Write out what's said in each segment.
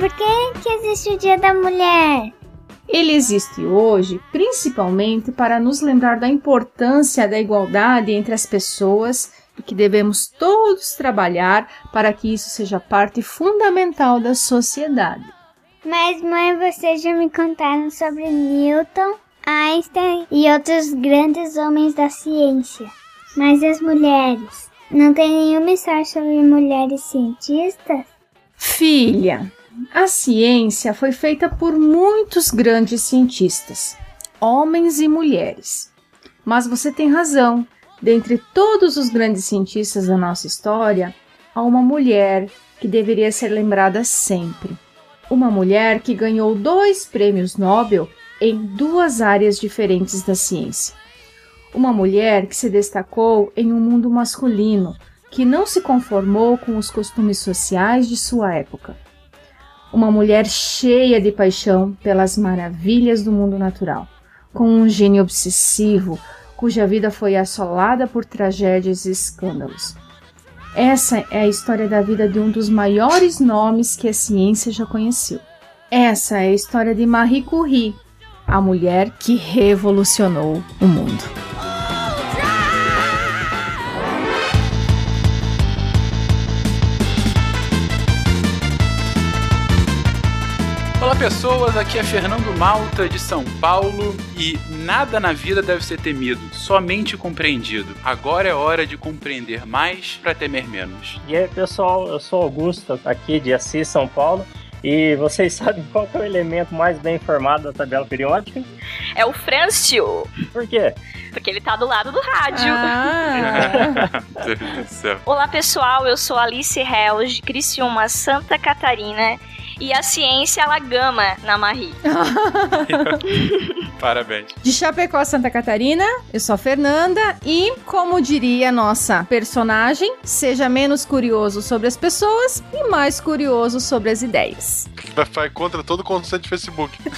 por que, que existe o Dia da Mulher? Ele existe hoje principalmente para nos lembrar da importância da igualdade entre as pessoas e que devemos todos trabalhar para que isso seja parte fundamental da sociedade. Mas, mãe, vocês já me contaram sobre Newton, Einstein e outros grandes homens da ciência. Mas as mulheres? Não tem nenhuma história sobre mulheres cientistas? Filha, a ciência foi feita por muitos grandes cientistas, homens e mulheres. Mas você tem razão. Dentre todos os grandes cientistas da nossa história, há uma mulher que deveria ser lembrada sempre. Uma mulher que ganhou dois prêmios Nobel em duas áreas diferentes da ciência. Uma mulher que se destacou em um mundo masculino, que não se conformou com os costumes sociais de sua época uma mulher cheia de paixão pelas maravilhas do mundo natural, com um gênio obsessivo, cuja vida foi assolada por tragédias e escândalos. Essa é a história da vida de um dos maiores nomes que a ciência já conheceu. Essa é a história de Marie Curie, a mulher que revolucionou o mundo. Pessoas, aqui é Fernando Malta de São Paulo e nada na vida deve ser temido, somente compreendido. Agora é hora de compreender mais para temer menos. E aí, pessoal, eu sou Augusto, aqui de Assis, São Paulo. E vocês sabem qual é o elemento mais bem formado da tabela periódica? É o Frâncio. Por quê? Porque ele tá do lado do rádio. Ah. Olá, pessoal. Eu sou Alice Hells, de Criciúma, Santa Catarina e a ciência ela gama na Marie. Parabéns. De Chapecó, Santa Catarina, eu sou a Fernanda e, como diria a nossa personagem, seja menos curioso sobre as pessoas e mais curioso sobre as ideias. Vai contra todo o conceito de Facebook.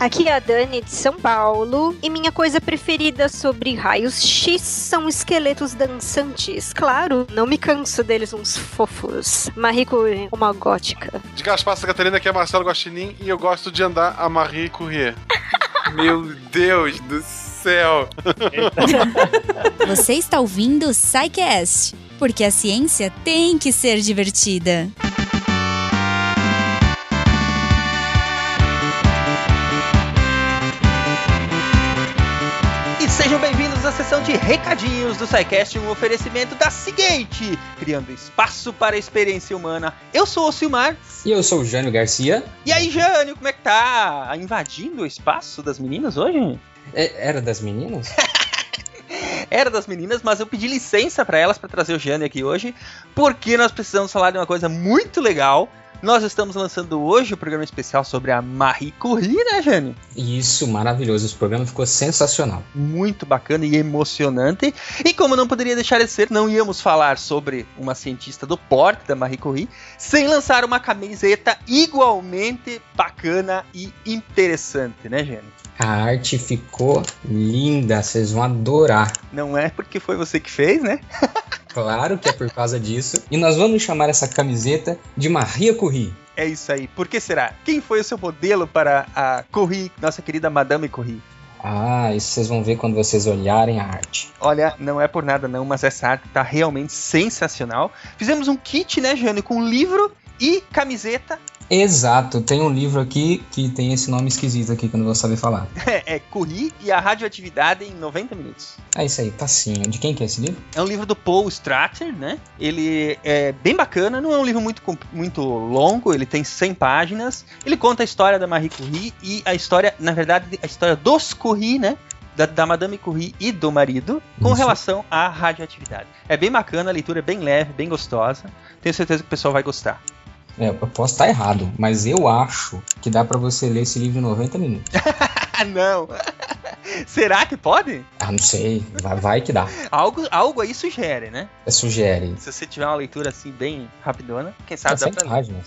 Aqui é a Dani de São Paulo e minha coisa preferida sobre raios X são esqueletos dançantes. Claro, não me canso deles uns fofos. Marie Curie, uma gótica. De Gaspar Santa Catarina, aqui é Marcelo Guaxinim e eu gosto de andar a Marie Curie. Meu Deus do céu! Você está ouvindo o SciCast, porque a ciência tem que ser divertida. Sessão de recadinhos do SciCast, um oferecimento da Seagate, criando espaço para a experiência humana. Eu sou o Silmar. E eu sou o Jânio Garcia. E aí, Jânio, como é que tá? Invadindo o espaço das meninas hoje? É, era das meninas? Era das meninas, mas eu pedi licença para elas para trazer o Jânio aqui hoje, porque nós precisamos falar de uma coisa muito legal nós estamos lançando hoje o programa especial sobre a Marie Curie, né, Jânio? Isso, maravilhoso. Esse programa ficou sensacional. Muito bacana e emocionante. E como não poderia deixar de ser, não íamos falar sobre uma cientista do porte da Marie Curie sem lançar uma camiseta igualmente bacana e interessante, né, Jânio? A arte ficou linda, vocês vão adorar. Não é porque foi você que fez, né? Claro que é por causa disso. E nós vamos chamar essa camiseta de Maria Curie. É isso aí. Por que será? Quem foi o seu modelo para a Curie, nossa querida Madame Curie? Ah, isso vocês vão ver quando vocês olharem a arte. Olha, não é por nada não, mas essa arte tá realmente sensacional. Fizemos um kit, né, Jane, com livro e camiseta Exato, tem um livro aqui que tem esse nome esquisito aqui que eu não vou saber falar. É, é Curie e a Radioatividade em 90 minutos. É isso aí, facinho. De quem que é esse livro? É um livro do Paul Strater, né? Ele é bem bacana, não é um livro muito, muito longo, ele tem 100 páginas. Ele conta a história da Marie Curie e a história, na verdade, a história dos Curie, né? Da, da, Madame Curie e do marido com Isso. relação à radioatividade. É bem bacana, a leitura é bem leve, bem gostosa. Tenho certeza que o pessoal vai gostar. É, eu posso estar errado, mas eu acho que dá para você ler esse livro em 90 minutos. não! Será que pode? Ah, não sei. Vai, vai que dá. Algo, algo aí sugere, né? É, sugere. Se você tiver uma leitura assim bem rapidona, quem sabe Tá dá pra página.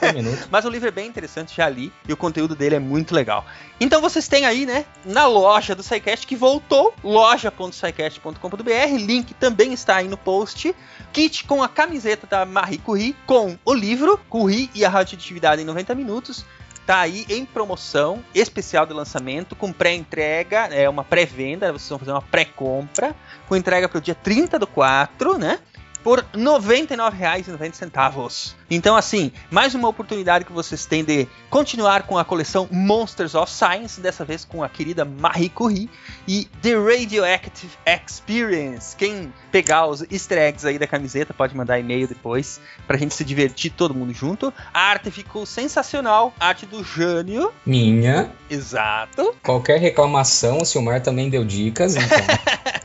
Mas o livro é bem interessante, já li, e o conteúdo dele é muito legal. Então vocês têm aí, né, na loja do SciCast que voltou, loja.scicast.com.br, link também está aí no post, kit com a camiseta da Marie Curie, com o livro Curie e a radioatividade em 90 minutos, tá aí em promoção, especial de lançamento, com pré-entrega, é uma pré-venda, vocês vão fazer uma pré-compra, com entrega para o dia 30 do 4, né? por R$ 99,90. Então, assim, mais uma oportunidade que vocês têm de continuar com a coleção Monsters of Science, dessa vez com a querida Marie Curie e The Radioactive Experience. Quem pegar os easter eggs aí da camiseta pode mandar e-mail depois pra gente se divertir todo mundo junto. A arte ficou sensacional, arte do Jânio, Minha. exato. Qualquer reclamação, o Silmar também deu dicas, então.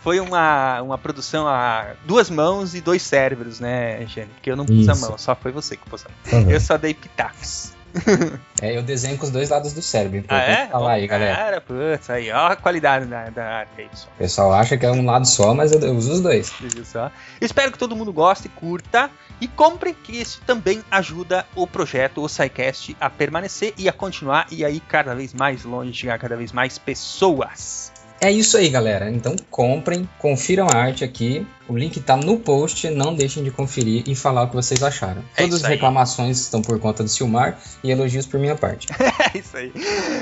Foi uma, uma produção a duas mãos e dois cérebros, né, Jânio? Porque eu não pus a Isso. Mão, só foi você que pôs a mão. Por favor. Eu só dei pitacos. É, eu desenho com os dois lados do cérebro. Ah, Importante é? falar aí, galera. Cara, putz, aí, ó a qualidade da, da arte aí, pessoal. O pessoal acha que é um lado só, mas eu, eu uso os dois. Só. Espero que todo mundo goste, curta e compre, que isso também ajuda o projeto, o SciCast, a permanecer e a continuar e aí cada vez mais longe, chegar a cada vez mais pessoas. É isso aí, galera. Então comprem, confiram a arte aqui. O link tá no post. Não deixem de conferir e falar o que vocês acharam. É Todas as reclamações estão por conta do Silmar e elogios por minha parte. É isso aí.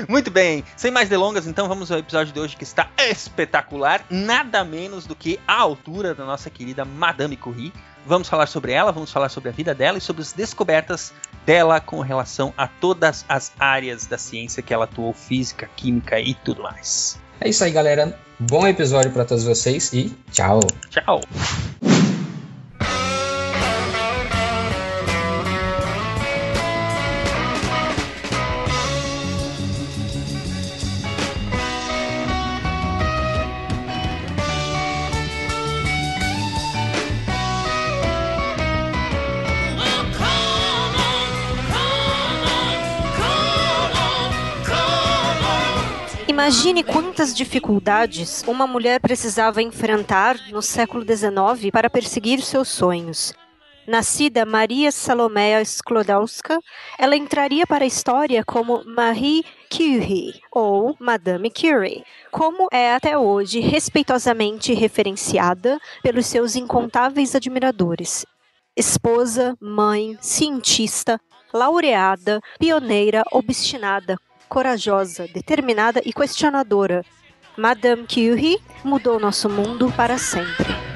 Muito bem, sem mais delongas, então vamos ao episódio de hoje que está espetacular, nada menos do que a altura da nossa querida Madame Curie. Vamos falar sobre ela, vamos falar sobre a vida dela e sobre as descobertas dela com relação a todas as áreas da ciência que ela atuou, física, química e tudo mais. É isso aí, galera. Bom episódio para todos vocês e tchau. Tchau. Imagine quantas dificuldades uma mulher precisava enfrentar no século XIX para perseguir seus sonhos. Nascida Maria Salomea Sklodowska, ela entraria para a história como Marie Curie ou Madame Curie, como é até hoje respeitosamente referenciada pelos seus incontáveis admiradores. Esposa, mãe, cientista, laureada, pioneira, obstinada, corajosa, determinada e questionadora. Madame Curie mudou nosso mundo para sempre.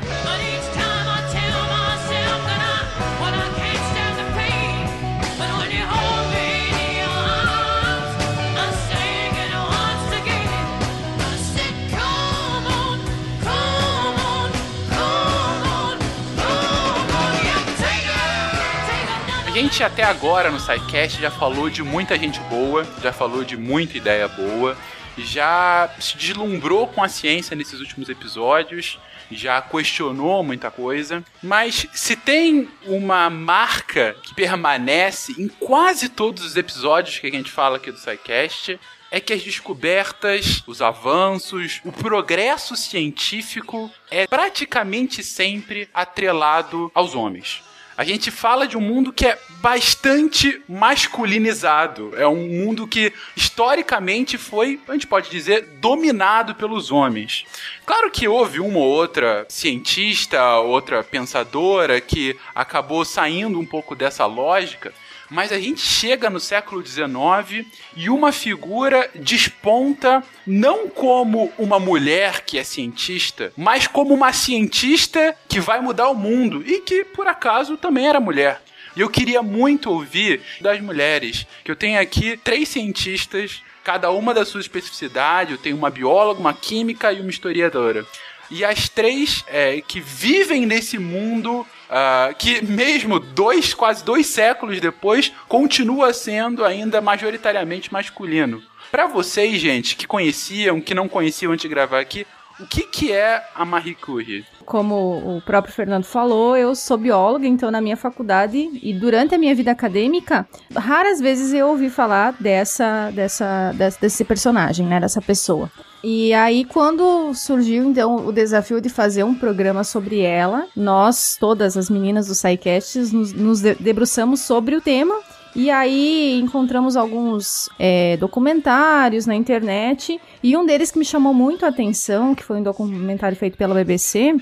Gente até agora no SciCast já falou de muita gente boa, já falou de muita ideia boa, já se deslumbrou com a ciência nesses últimos episódios, já questionou muita coisa, mas se tem uma marca que permanece em quase todos os episódios que a gente fala aqui do SciCast, é que as descobertas, os avanços, o progresso científico é praticamente sempre atrelado aos homens. A gente fala de um mundo que é bastante masculinizado. É um mundo que historicamente foi, a gente pode dizer, dominado pelos homens. Claro que houve uma ou outra cientista, outra pensadora que acabou saindo um pouco dessa lógica, mas a gente chega no século XIX e uma figura desponta não como uma mulher que é cientista, mas como uma cientista que vai mudar o mundo e que, por acaso, também era mulher. E eu queria muito ouvir das mulheres, que eu tenho aqui três cientistas, cada uma da sua especificidade. Eu tenho uma bióloga, uma química e uma historiadora. E as três é, que vivem nesse mundo ah, que, mesmo dois, quase dois séculos depois, continua sendo ainda majoritariamente masculino. Para vocês, gente, que conheciam, que não conheciam antes de gravar aqui, O que, que é a Marie Curie? Como o próprio Fernando falou, eu sou bióloga, então na minha faculdade e durante a minha vida acadêmica, raras vezes eu ouvi falar dessa, dessa, dessa- desse personagem, né, dessa pessoa. E aí, quando surgiu, então, o desafio de fazer um programa sobre ela, nós, todas as meninas do SciCast, nos, nos de- debruçamos sobre o tema. E aí, encontramos alguns é, documentários na internet. E um deles que me chamou muito a atenção, que foi um documentário feito pela BBC,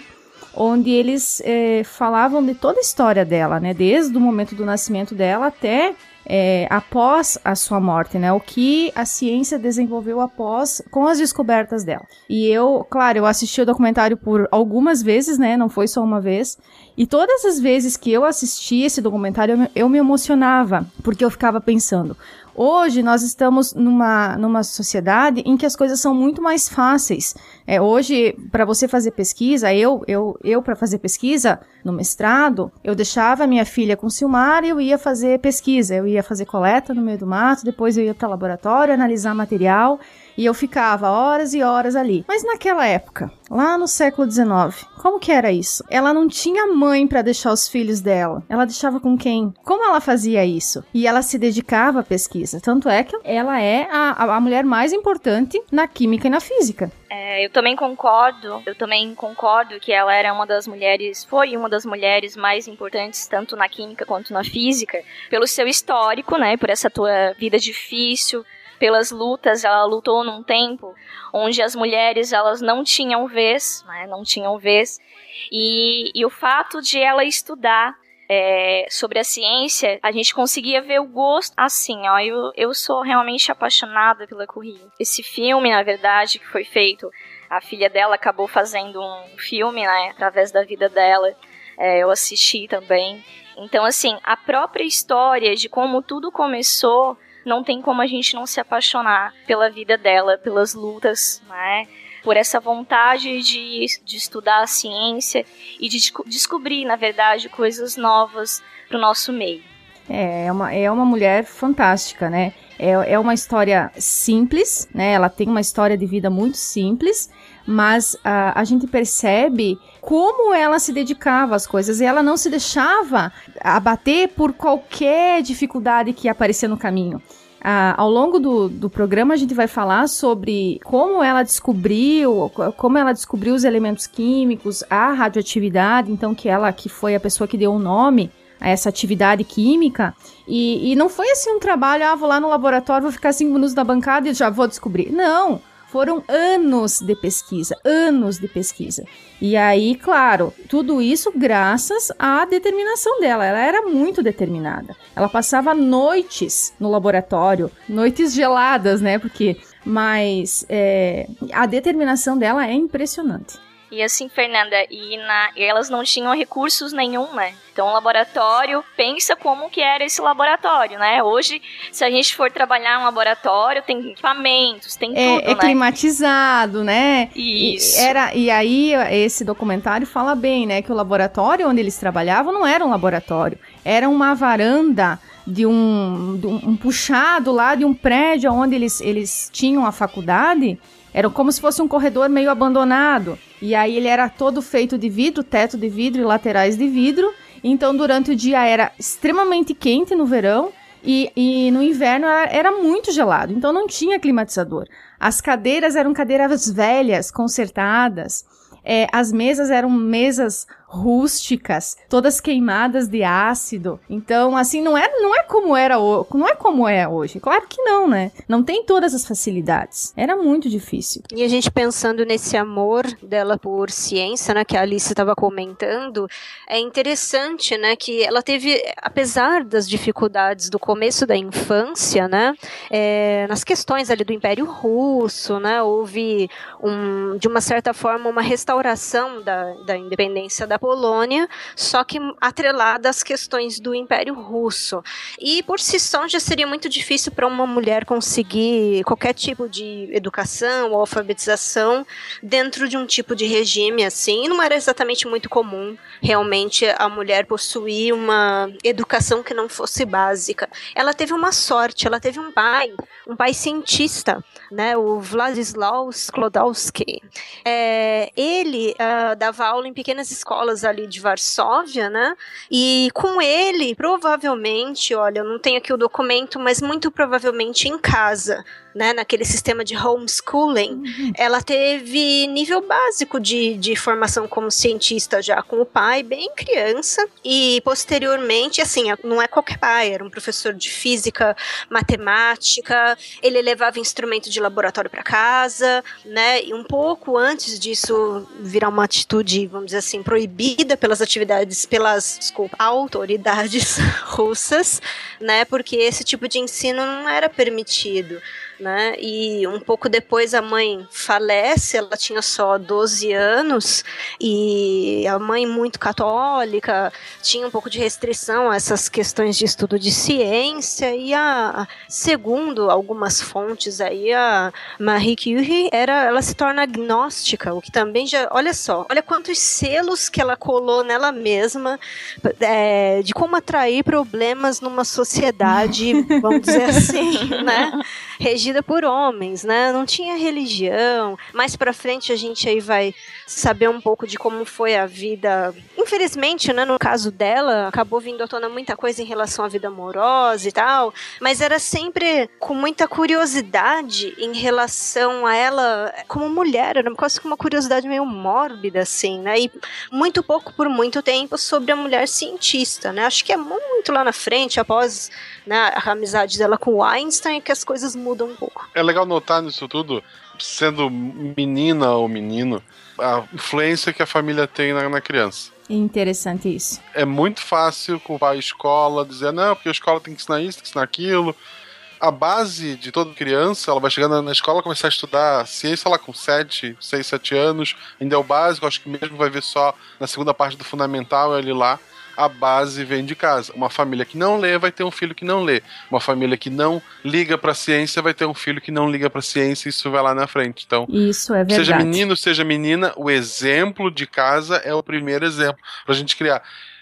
onde eles é, falavam de toda a história dela, né? Desde o momento do nascimento dela até é, após a sua morte, né? O que a ciência desenvolveu após com as descobertas dela. E eu, claro, eu assisti o documentário por algumas vezes, né? Não foi só uma vez. E todas as vezes que eu assisti esse documentário, eu me, emocionava, porque eu ficava pensando. Hoje nós estamos numa, numa sociedade em que as coisas são muito mais fáceis. É, hoje, para você fazer pesquisa, eu, eu, eu para fazer pesquisa no mestrado, eu deixava minha filha com o Silmar e eu ia fazer pesquisa. Eu ia fazer coleta no meio do mato, depois eu ia para laboratório analisar material e eu ficava horas e horas ali. Mas naquela época, lá no século XIX, como que era isso? Ela não tinha mãe para deixar os filhos dela. Ela deixava com quem? Como ela fazia isso? E ela se dedicava à pesquisa. Tanto é que ela é a, a mulher mais importante na química e na física. É, eu também concordo, eu também concordo que ela era uma das mulheres, foi uma das mulheres mais importantes, tanto na química quanto na física, pelo seu histórico, né, por essa tua vida difícil, pelas lutas, ela lutou num tempo onde as mulheres, elas não tinham vez, né, não tinham vez, e, e o fato de ela estudar é, sobre a ciência, a gente conseguia ver o gosto assim, ó. Eu, eu sou realmente apaixonada pela Curie. Esse filme, na verdade, que foi feito, a filha dela acabou fazendo um filme, né, através da vida dela. É, eu assisti também. Então, assim, a própria história de como tudo começou, não tem como a gente não se apaixonar pela vida dela, pelas lutas, né? Por essa vontade de, de estudar a ciência e de desco- descobrir, na verdade, coisas novas para o nosso meio. É, é uma, é uma mulher fantástica, né? É, é uma história simples, né? Ela tem uma história de vida muito simples, mas a, a gente percebe como ela se dedicava às coisas e ela não se deixava abater por qualquer dificuldade que aparecia no caminho. Ah, ao longo do, do programa a gente vai falar sobre como ela descobriu, co- como ela descobriu os elementos químicos, a radioatividade, então que ela que foi a pessoa que deu o nome a essa atividade química. E, e não foi assim um trabalho, ah, vou lá no laboratório, vou ficar cinco minutos na bancada e já vou descobrir. Não! Foram anos de pesquisa, anos de pesquisa. E aí, claro, tudo isso graças à determinação dela. Ela era muito determinada. Ela passava noites no laboratório, noites geladas, né? Porque, mas é, a determinação dela é impressionante. E assim, Fernanda, e, na, e elas não tinham recursos nenhum, né? Então o laboratório, pensa como que era esse laboratório, né? Hoje, se a gente for trabalhar um laboratório, tem equipamentos, tem É, tudo, é né? climatizado, né? Isso. E, era, e aí, esse documentário fala bem, né? Que o laboratório onde eles trabalhavam não era um laboratório, era uma varanda de um, de um, um puxado lá de um prédio onde eles, eles tinham a faculdade. Era como se fosse um corredor meio abandonado. E aí ele era todo feito de vidro, teto de vidro e laterais de vidro. Então, durante o dia era extremamente quente no verão e, e no inverno era, muito gelado. Então, não tinha climatizador. As cadeiras eram cadeiras velhas, consertadas. É, as mesas eram mesas rústicas, todas queimadas de ácido. Então, assim, não é, não é como era não é como é hoje. Claro que não, né? Não tem todas as facilidades. Era muito difícil. E a gente pensando nesse amor dela por ciência, né, que a Alice estava comentando, é interessante, né, que ela teve, apesar das dificuldades do começo da infância, né, é, nas questões ali do Império Russo, né, houve um, de uma certa forma uma restauração da, da independência da Polônia, só que atrelada às questões do Império Russo. E por si só já seria muito difícil para uma mulher conseguir qualquer tipo de educação ou alfabetização dentro de um tipo de regime assim. Não era exatamente muito comum realmente a mulher possuir uma educação que não fosse básica. Ela teve uma sorte, ela teve um pai, um pai cientista, né, o Władysław Sklodowski. É, ele ah, dava aula em pequenas escolas ali de Varsóvia, né? E com ele, provavelmente, olha, eu não tenho aqui o documento, mas muito provavelmente em casa, né, naquele sistema de homeschooling, ela teve nível básico de, de formação como cientista já com o pai, bem criança, e posteriormente, assim, não é qualquer pai, era um professor de física, matemática, ele levava instrumento de laboratório para casa, né, e um pouco antes disso virar uma atitude, vamos dizer assim, proibida pelas atividades, pelas, desculpa, autoridades russas, né, porque esse tipo de ensino não era permitido né? E um pouco depois a mãe falece, ela tinha só 12 anos e a mãe muito católica, tinha um pouco de restrição a essas questões de estudo de ciência e a segundo algumas fontes aí a Marie Curie era ela se torna agnóstica, o que também já, olha só, olha quantos selos que ela colou nela mesma é, de como atrair problemas numa sociedade, vamos dizer assim, né? regida por homens, né? Não tinha religião. Mais para frente a gente aí vai saber um pouco de como foi a vida. Infelizmente, né, no caso dela, acabou vindo à tona muita coisa em relação à vida amorosa e tal, mas era sempre com muita curiosidade em relação a ela como mulher, era quase que uma curiosidade meio mórbida assim, né? E muito pouco por muito tempo sobre a mulher cientista, né? Acho que é muito lá na frente, após né, a amizade dela com Einstein, que as coisas mudam um pouco. É legal notar nisso tudo, sendo menina ou menino, a influência que a família tem na, na criança. Interessante isso. É muito fácil culpar a escola, dizer, não, porque a escola tem que ensinar isso, tem que ensinar aquilo. A base de toda criança, ela vai chegar na, na escola começar a estudar ciência lá com 7, 6, 7 anos, ainda é o básico, acho que mesmo vai ver só na segunda parte do fundamental, ele lá a base vem de casa. Uma família que não lê vai ter um filho que não lê. Uma família que não liga pra ciência vai ter um filho que não liga pra ciência e isso vai lá na frente. Então, Isso é verdade. seja menino, seja menina, o exemplo de casa é o primeiro exemplo pra gente criar.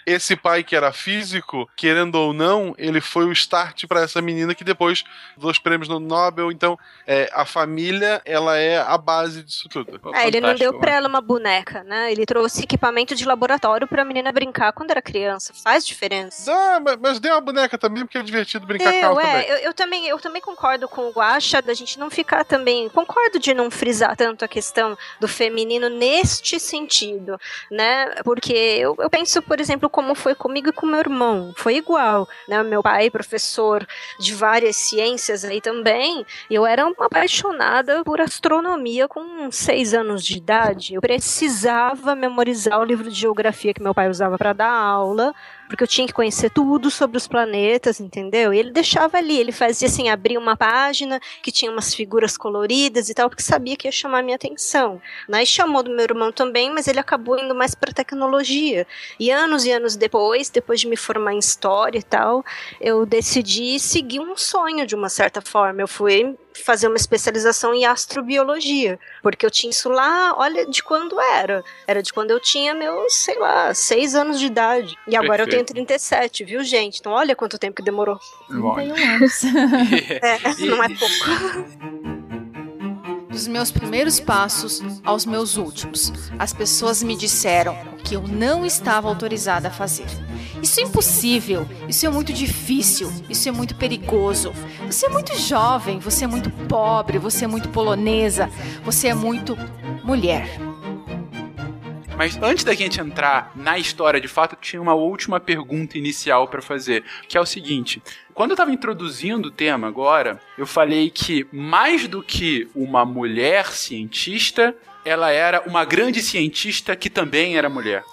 Esse pai que era físico, querendo ou não, ele foi o start para essa menina que depois dos prêmios no Nobel. Então, é, a família, ela é a base disso tudo. É, ele não deu pra ela uma boneca, né? Ele trouxe equipamento de laboratório pra menina brincar quando era criança. Faz diferença. Ah, mas, mas deu uma boneca também, porque é divertido brincar com Eu, ela é, também. eu, eu também, eu também concordo com o Guaxa da gente não ficar também. Concordo de não frisar tanto a questão do feminino neste sentido, né? Porque eu, eu penso, por exemplo, como foi comigo e com meu irmão. Foi igual, né? Meu pai, professor de várias ciências aí também. Eu era uma apaixonada por astronomia com seis anos de idade. Eu precisava memorizar o livro de geografia que meu pai usava para dar aula porque eu tinha que conhecer tudo sobre os planetas, entendeu? E ele deixava ali, ele fazia assim, abria uma página que tinha umas figuras coloridas e tal, porque sabia que ia chamar minha atenção. Né? E chamou do meu irmão também, mas ele acabou indo mais para tecnologia. E anos e anos depois, depois de me formar em história e tal, eu decidi seguir um sonho de uma certa forma. Eu fui fazer uma especialização em astrobiologia, porque eu tinha isso lá, olha, de quando era. Era de quando eu tinha meus, sei lá, seis anos de idade. E agora eu tenho Perfeito. 37, viu, gente? Então olha quanto tempo que demorou. 31 anos. É, não é pouco. Dos meus primeiros passos aos meus últimos, as pessoas me disseram que eu não estava autorizada a fazer. Isso é impossível, isso é muito difícil, isso é muito perigoso. Você é muito jovem, você é muito pobre, você é muito polonesa, você é muito mulher. Mas antes da gente entrar na história de fato, tinha uma última pergunta inicial pra fazer, que é o seguinte: quando eu tava introduzindo o tema agora, eu falei que mais do que uma mulher cientista, ela era uma grande cientista que também era mulher.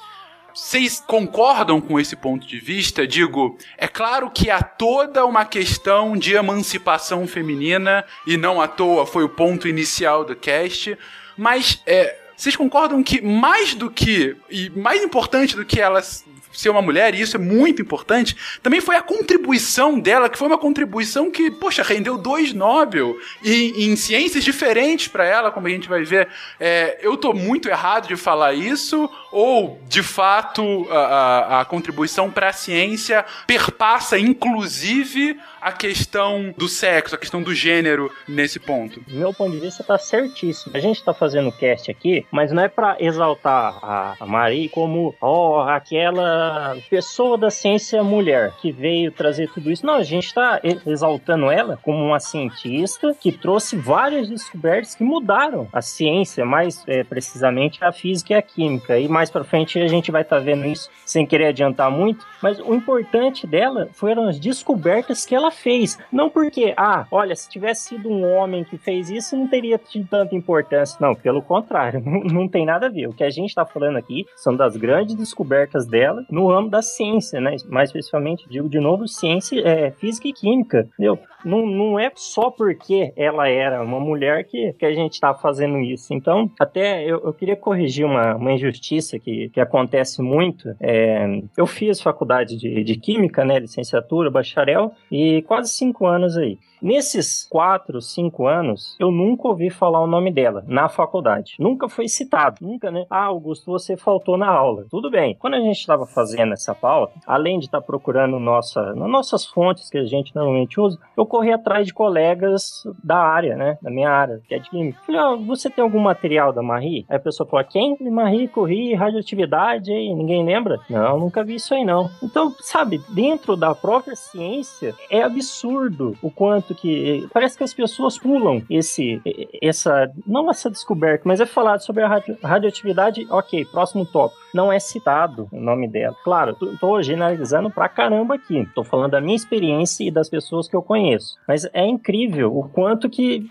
Vocês concordam com esse ponto de vista? Digo, é claro que há toda uma questão de emancipação feminina, e não à toa foi o ponto inicial do cast, mas é, vocês concordam que mais do que, e mais importante do que elas ser uma mulher, e isso é muito importante, também foi a contribuição dela, que foi uma contribuição que, poxa, rendeu dois Nobel em, ciências diferentes para ela, como a gente vai ver. É, eu tô muito errado de falar isso, ou de fato a, a, a contribuição para a ciência perpassa, inclusive, a questão do sexo, a questão do gênero nesse ponto? Meu ponto de vista, tá certíssimo. A gente tá fazendo cast aqui, mas não é para exaltar a, a Marie como, ó, aquela pessoa da ciência mulher que veio trazer tudo isso. Não, a gente tá e- exaltando ela como uma cientista que trouxe várias descobertas que mudaram a ciência, mais é, precisamente a física e a química. E mais pra frente a gente vai estar vendo isso sem querer adiantar muito, mas o importante dela foram as descobertas que ela fez. Não porque, ah, olha, se tivesse sido um homem que fez isso, não teria tido tanta importância. Não, pelo contrário, não, não tem nada a ver. O que a gente está falando aqui são das grandes descobertas dela no ramo da ciência, né? Mais especificamente, digo de novo, ciência, é, física e química. Entendeu? Não, não é só porque ela era uma mulher que, que a gente está fazendo isso. Então, até eu, eu queria corrigir uma, uma injustiça que, que acontece muito. É, eu fiz faculdade de, de Química, né? Licenciatura, bacharel, e quase cinco anos aí. Nesses quatro, cinco anos, eu nunca ouvi falar o nome dela na faculdade. Nunca foi citado. Nunca, né? Ah, Augusto, você faltou na aula. Tudo bem. Quando a gente estava fazendo essa pauta, além de estar procurando nossa, nossas fontes que a gente normalmente usa, eu corri atrás de colegas da área, né? Da minha área, que é de química. Falei, ó, você tem algum material da Marie? Aí a pessoa falou, quem? Marie, corri, radioatividade, aí, ninguém lembra? Não, nunca vi isso aí não. Então, sabe, dentro da própria ciência, é absurdo o quanto que parece que as pessoas pulam esse essa não essa descoberta, mas é falado sobre a radio- radioatividade, OK, próximo tópico. Não é citado o nome dela. Claro, tô, generalizando pra caramba aqui. Tô falando da minha experiência e das pessoas que eu conheço. Mas é incrível o quanto que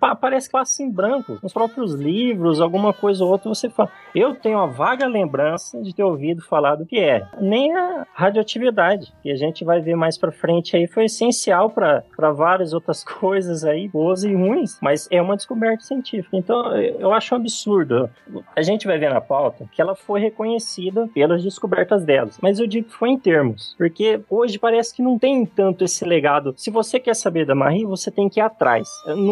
pa- parece que passa em branco. Nos próprios livros, alguma coisa ou outra, você fala. Eu tenho uma vaga lembrança de ter ouvido falar do que é. Nem a radioatividade, que a gente vai ver mais pra frente aí, foi essencial para várias outras coisas aí, boas e ruins, mas é uma descoberta científica. Então, eu acho um absurdo. A gente vai ver na pauta que ela foi reconhecida pelas descobertas delas, mas eu digo que foi em termos, porque hoje parece que não tem tanto esse legado. Se você quer saber da Marie, você tem que ir atrás.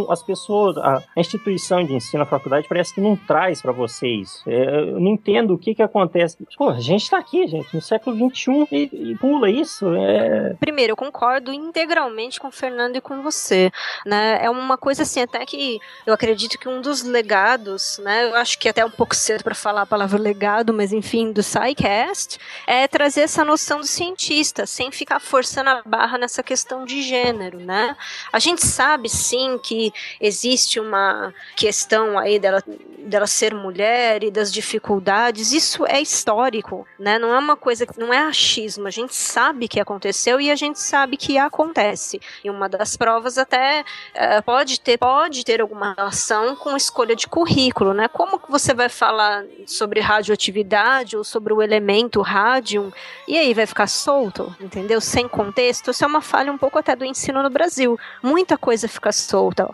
As pessoas, a instituição de ensino, a faculdade, parece que não traz para você isso. É, Eu não entendo o que que acontece. Pô, a gente tá aqui, gente, no século XXI e, e pula isso. É... Primeiro, eu concordo integralmente com o Fernando e com você, né? É uma coisa assim, até que eu acredito que um dos legados, né? Eu acho que é até um pouco cedo para falar a palavra legado, mas enfim, do SciCast, é trazer essa noção do cientista, sem ficar forçando a barra nessa questão de gênero, né? A gente sabe sim que existe uma questão aí dela, dela ser mulher e das dificuldades, isso é histórico, né? Não é uma coisa, não é achismo, a gente sabe que aconteceu e a gente sabe que acontece. E uma das provas até eh, pode ter pode ter alguma relação com escolha de currículo, né? Como que você vai falar sobre radioatividade ou sobre o elemento rádium e aí vai ficar solto, entendeu? Sem contexto. Isso é uma falha um pouco até do ensino no Brasil. Muita coisa fica solta.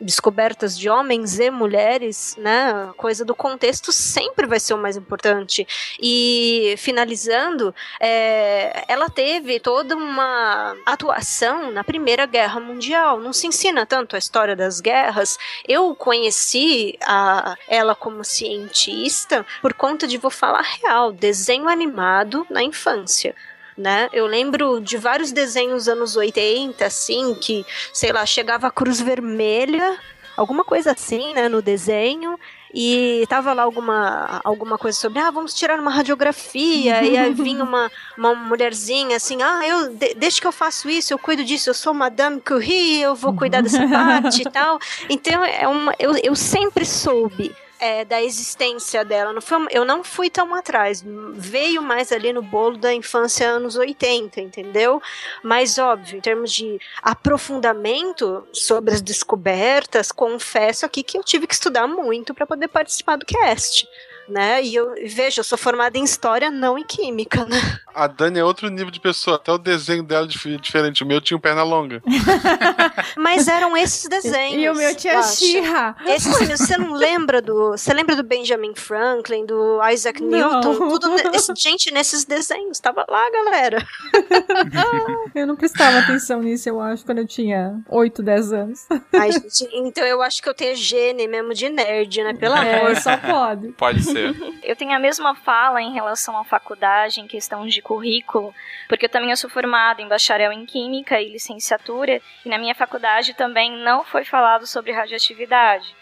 Descobertas de homens e mulheres, né? Coisa do contexto sempre vai ser o mais importante. E finalizando, é, ela teve toda uma atuação na Primeira Guerra Mundial. Não se ensina tanto a história das guerras. Eu conheci a, ela como cientista por conta de, vou falar real, desenho animado na infância. Né? Eu lembro de vários desenhos anos 80, assim, que, sei lá, chegava a Cruz Vermelha, alguma coisa assim, né, no desenho, e tava lá alguma, alguma coisa sobre, ah, vamos tirar uma radiografia, e aí vinha uma, uma mulherzinha assim, ah, eu, de, deixa que eu faço isso, eu cuido disso, eu sou Madame Curie, eu vou cuidar dessa parte e tal. Então, é uma, eu, eu sempre soube é, da existência dela. Não foi, eu não fui tão atrás. Veio mais ali no bolo da infância anos 80, entendeu? Mas, óbvio, em termos de aprofundamento sobre as descobertas, confesso aqui que eu tive que estudar muito para poder participar do cast. Né? E eu veja, eu sou formada em história, não em química, né? A Dani é outro nível de pessoa. Até o desenho dela é dif- diferente. O meu tinha um perna longa. Mas eram esses desenhos. E o meu tinha. She-Ra. Esses você não lembra do. Você lembra do Benjamin Franklin, do Isaac Não. Newton? Tudo esse- gente, nesses desenhos. Tava lá, galera. Eu não prestava atenção nisso, eu acho, quando eu tinha 8, 10 anos. Ai, gente, então eu acho que eu tenho gene mesmo de nerd, né? Pelo É, amor. só pode. Pode ser. Eu tenho a mesma fala em relação à faculdade, em questão de currículo, porque eu também eu sou formada em bacharel em Química e licenciatura, e na minha faculdade também não foi falado sobre radioatividade.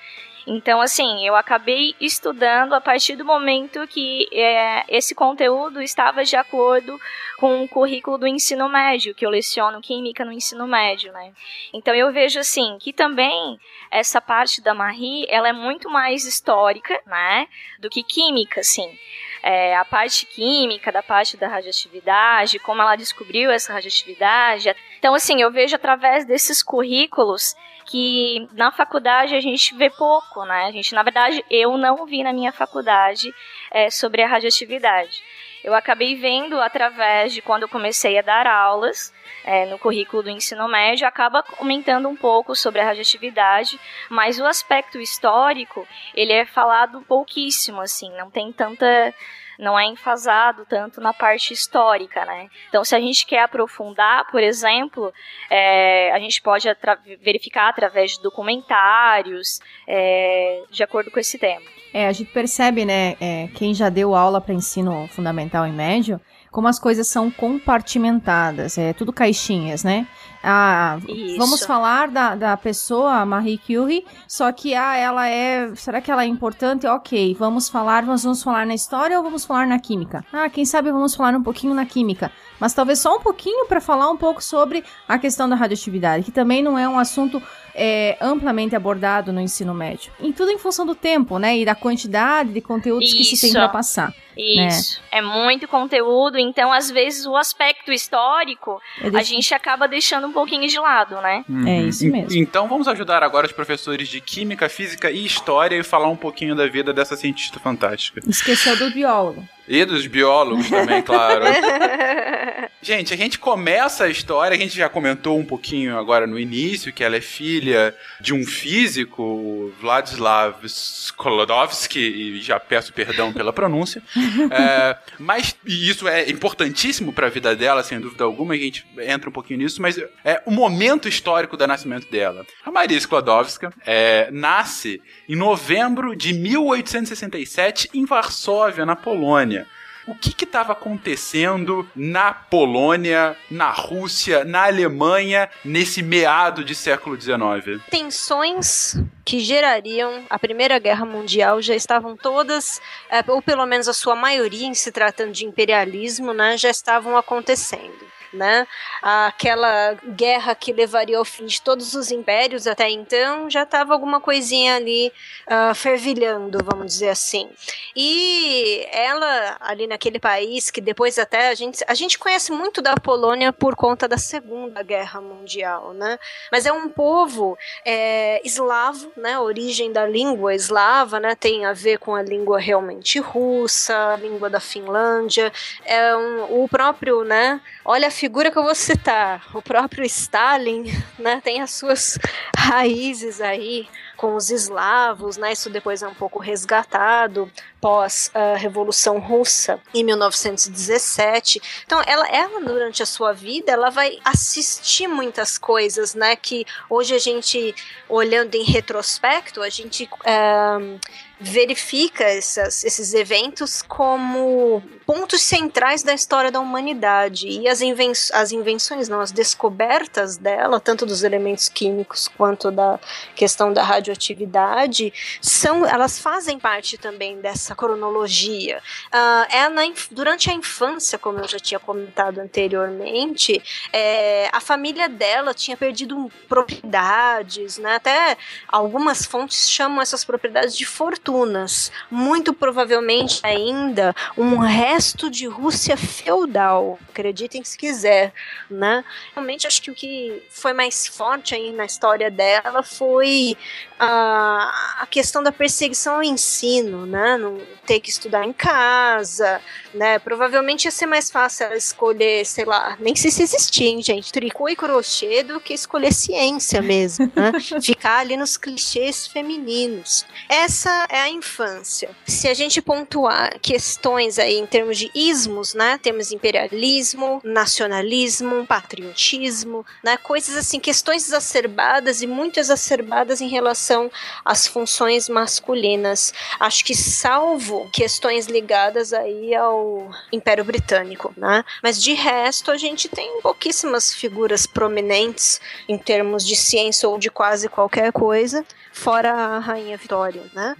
Então, assim, eu acabei estudando a partir do momento que é, esse conteúdo estava de acordo com o currículo do ensino médio, que eu leciono Química no ensino médio, né? Então, eu vejo, assim, que também essa parte da Marie, ela é muito mais histórica, né? Do que química, assim. É, a parte química, da parte da radioatividade, como ela descobriu essa radioatividade. Então, assim, eu vejo através desses currículos que na faculdade a gente vê pouco, né? A gente, na verdade, eu não vi na minha faculdade é, sobre a radioatividade. Eu acabei vendo através de quando eu comecei a dar aulas é, no currículo do ensino médio, acaba comentando um pouco sobre a radioatividade, mas o aspecto histórico, ele é falado pouquíssimo, assim, não tem tanta não é enfasado tanto na parte histórica, né? Então, se a gente quer aprofundar, por exemplo, é, a gente pode atra- verificar através de documentários, é, de acordo com esse tema. É, a gente percebe, né, é, quem já deu aula para ensino fundamental e médio, como as coisas são compartimentadas, é tudo caixinhas, né? Ah, Isso. vamos falar da, da pessoa, Marie Curie, só que ah, ela é. Será que ela é importante? Ok, vamos falar, nós vamos falar na história ou vamos falar na química? Ah, quem sabe vamos falar um pouquinho na química. Mas talvez só um pouquinho para falar um pouco sobre a questão da radioatividade, que também não é um assunto é, amplamente abordado no ensino médio. E tudo em função do tempo, né? E da quantidade de conteúdos que se tem Isso. para passar. né? Isso. É muito conteúdo, então às vezes o aspecto histórico É a gente acaba deixando um pouquinho de lado, né? É isso mesmo. Então vamos ajudar agora os professores de Química, Física e História e falar um pouquinho da vida dessa cientista fantástica. Esqueceu do biólogo. E dos biólogos também, claro. Gente, a gente começa a história, a gente já comentou um pouquinho agora no início que ela é filha de um físico, Vladislav Skolodowski, e já peço perdão pela pronúncia. É, mas e isso é importantíssimo para a vida dela, sem dúvida alguma, a gente entra um pouquinho nisso, mas é o momento histórico do nascimento dela. A Maria Sklodowska é, nasce em novembro de 1867 em Varsóvia, na Polônia. O que estava acontecendo na Polônia, na Rússia, na Alemanha, nesse meado de século XIX? Tensões que gerariam a Primeira Guerra Mundial já estavam todas, eh, ou pelo menos a sua maioria, em se tratando de imperialismo, né, já estavam acontecendo. Né? Aquela guerra que levaria ao fim de todos os impérios até então já estava alguma coisinha ali ah, fervilhando, vamos dizer assim. E ela, ali naquele país, que depois até a gente, a gente conhece muito da Polônia por conta da Segunda Guerra Mundial, né? Mas é um povo é, eslavo, né? A origem da língua eslava, né? Tem a ver com a língua realmente russa, a língua da Finlândia. É um, o próprio, né? Olha a figura que eu vou citar. O próprio Stalin, né? Tem as suas raízes aí com os eslavos, né? Isso depois é um pouco resgatado pós a Revolução Russa em 1917. Então, ela, ela durante a sua vida, ela vai assistir muitas coisas, né? Que hoje a gente, olhando em retrospecto, a gente eh, verifica essas, esses eventos como pontos centrais da história da humanidade e as, inven as invenções, não, as descobertas dela, tanto dos elementos químicos quanto da questão da radioatividade, são, elas fazem parte também dessa cronologia. Ah, é na durante a infância, como eu já tinha comentado anteriormente, é, a família dela tinha perdido propriedades, né? Até algumas fontes chamam essas propriedades de fortunas. Muito provavelmente ainda um resto de Rússia feudal. Acreditem se quiser, né? Realmente acho que o que foi mais forte aí na história dela foi a, a questão da perseguição ao ensino, né? Não ter que estudar em casa, né? Provavelmente ia ser mais fácil ela escolher, sei lá, nem sei se existia, hein, gente, tricô e crochê do que escolher ciência mesmo, né? Ficar ali nos clichês femininos. Essa é infância. Se a gente pontuar questões aí em termos de ismos, né? Temos imperialismo, nacionalismo, patriotismo, né? Coisas assim, questões exacerbadas e muito exacerbadas em relação às funções masculinas. Acho que salvo questões ligadas aí ao Império Britânico, né? Mas de resto a gente tem pouquíssimas figuras prominentes em termos de ciência ou de quase qualquer coisa, fora a Rainha Vitória, né?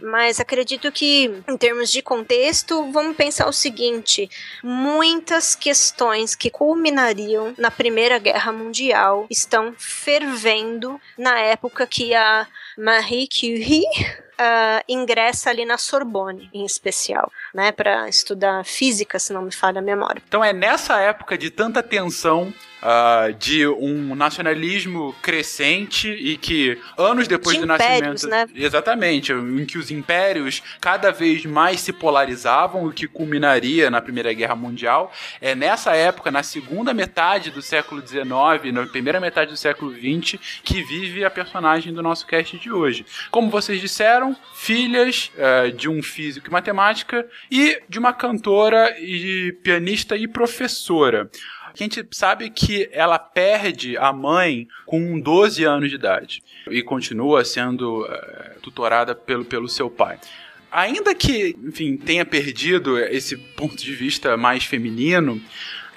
Mas acredito que, em termos de contexto, vamos pensar o seguinte: muitas questões que culminariam na Primeira Guerra Mundial estão fervendo na época que a Marie Curie ah, ingressa ali na Sorbonne, em especial, né, para estudar física, se não me falha a memória. Então é nessa época de tanta tensão, ah, de um nacionalismo crescente e que anos depois De do impérios, nascimento. Exatamente, em que os impérios cada vez mais se polarizavam, o que culminaria na Primeira Guerra Mundial. É nessa época, na segunda metade do século XIX, na primeira metade do século XX, que vive a personagem do nosso cast de hoje. Como vocês disseram, filhas eh, de um físico e matemática e de uma cantora e pianista e professora. A gente sabe que ela perde a mãe com 12 anos de idade e continua sendo eh, tutorada pelo, pelo seu pai. Ainda que, enfim, tenha perdido esse ponto de vista mais feminino,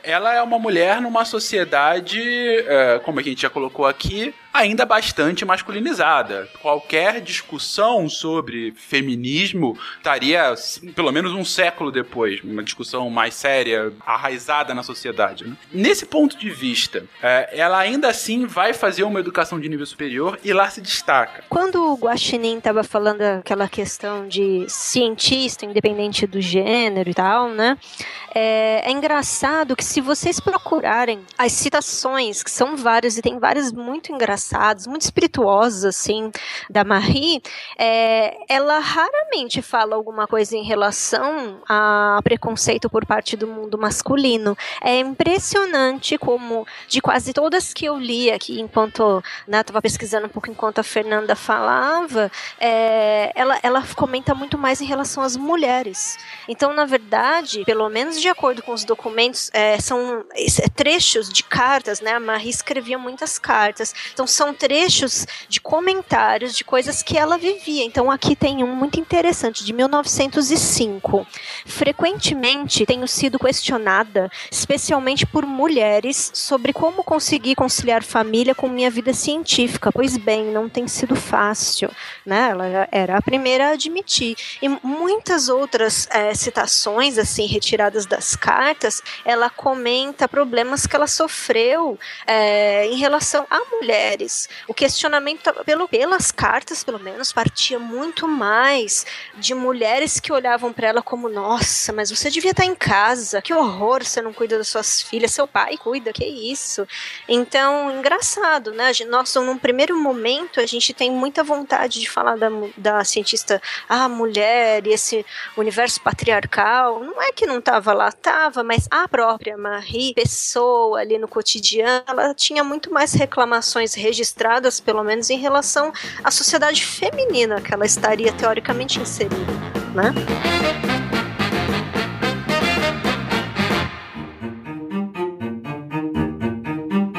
ela é uma mulher numa sociedade, eh, como a gente já colocou aqui, ainda bastante masculinizada. Qualquer discussão sobre feminismo estaria pelo menos um século depois, uma discussão mais séria, arraizada na sociedade. né? Nesse ponto de vista, eh, ela ainda assim vai fazer uma educação de nível superior e lá se destaca. Quando o Guaxinim estava falando aquela questão de cientista, independente do gênero e tal, né? É, é engraçado que se vocês procurarem as citações, que são várias e tem várias muito engraçadas, muito espirituosas, assim, da Marie, é, ela raramente fala alguma coisa em relação a preconceito por parte do mundo masculino. É impressionante como, de quase todas que eu li aqui, enquanto né, estava pesquisando um pouco enquanto a Fernanda falava, é, ela, ela comenta muito mais em relação às mulheres. Então, na verdade, pelo menos de acordo com os documentos, é, são é, trechos de cartas, né? A Marie escrevia muitas cartas. Então, são trechos de comentários de coisas que ela vivia. Então, aqui tem um muito interessante, de 1905. Frequentemente tenho sido questionada, especialmente por mulheres, sobre como conseguir conciliar família com minha vida científica. Pois bem, não tem sido fácil. Né? Ela era a primeira a admitir. E muitas outras é, citações, assim, retiradas das cartas, ela comenta problemas que ela sofreu é, em relação a mulheres. O questionamento, pelo, pelas cartas, pelo menos, partia muito mais de mulheres que olhavam para ela como: nossa, mas você devia estar em casa, que horror, você não cuida das suas filhas, seu pai cuida, que isso. Então, engraçado, né? A gente- Nós, num primeiro momento, a gente tem muita vontade de falar da, da cientista, ah, mulher, e esse universo patriarcal. Não é que não estava lá, estava, mas a própria Marie, pessoa ali no cotidiano, ela tinha muito mais reclamações registradas, pelo menos em relação à sociedade feminina que ela estaria teoricamente inserida, né?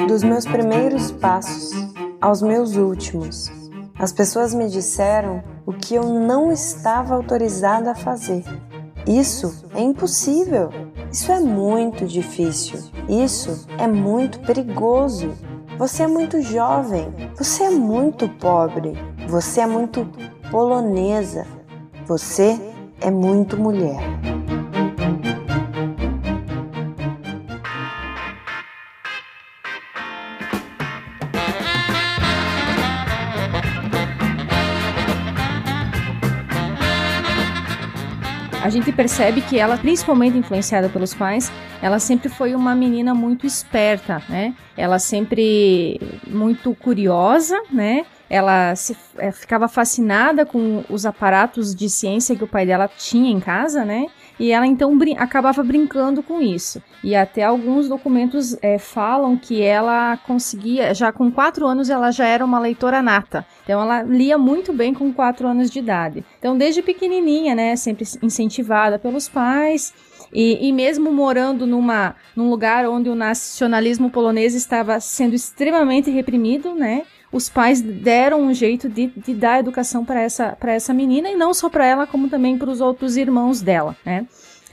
Dos meus primeiros passos aos meus últimos, as pessoas me disseram o que eu não estava autorizada a fazer. Isso é impossível. Isso é muito difícil. Isso é muito perigoso. Você é muito jovem. Você é muito pobre. Você é muito polonesa. Você é muito mulher. A gente percebe que ela, principalmente influenciada pelos pais, ela sempre foi uma menina muito esperta, né? Ela sempre muito curiosa, né? ela se, é, ficava fascinada com os aparatos de ciência que o pai dela tinha em casa, né? E ela então brin acabava brincando com isso. E até alguns documentos é, falam que ela conseguia, já com quatro anos, ela já era uma leitora nata. Então ela lia muito bem com quatro anos de idade. Então desde pequenininha, né, sempre incentivada pelos pais. E, e, mesmo morando numa, num lugar onde o nacionalismo polonês estava sendo extremamente reprimido, né? Os pais deram um jeito de, de dar educação para essa, essa menina, e não só para ela, como também para os outros irmãos dela, né?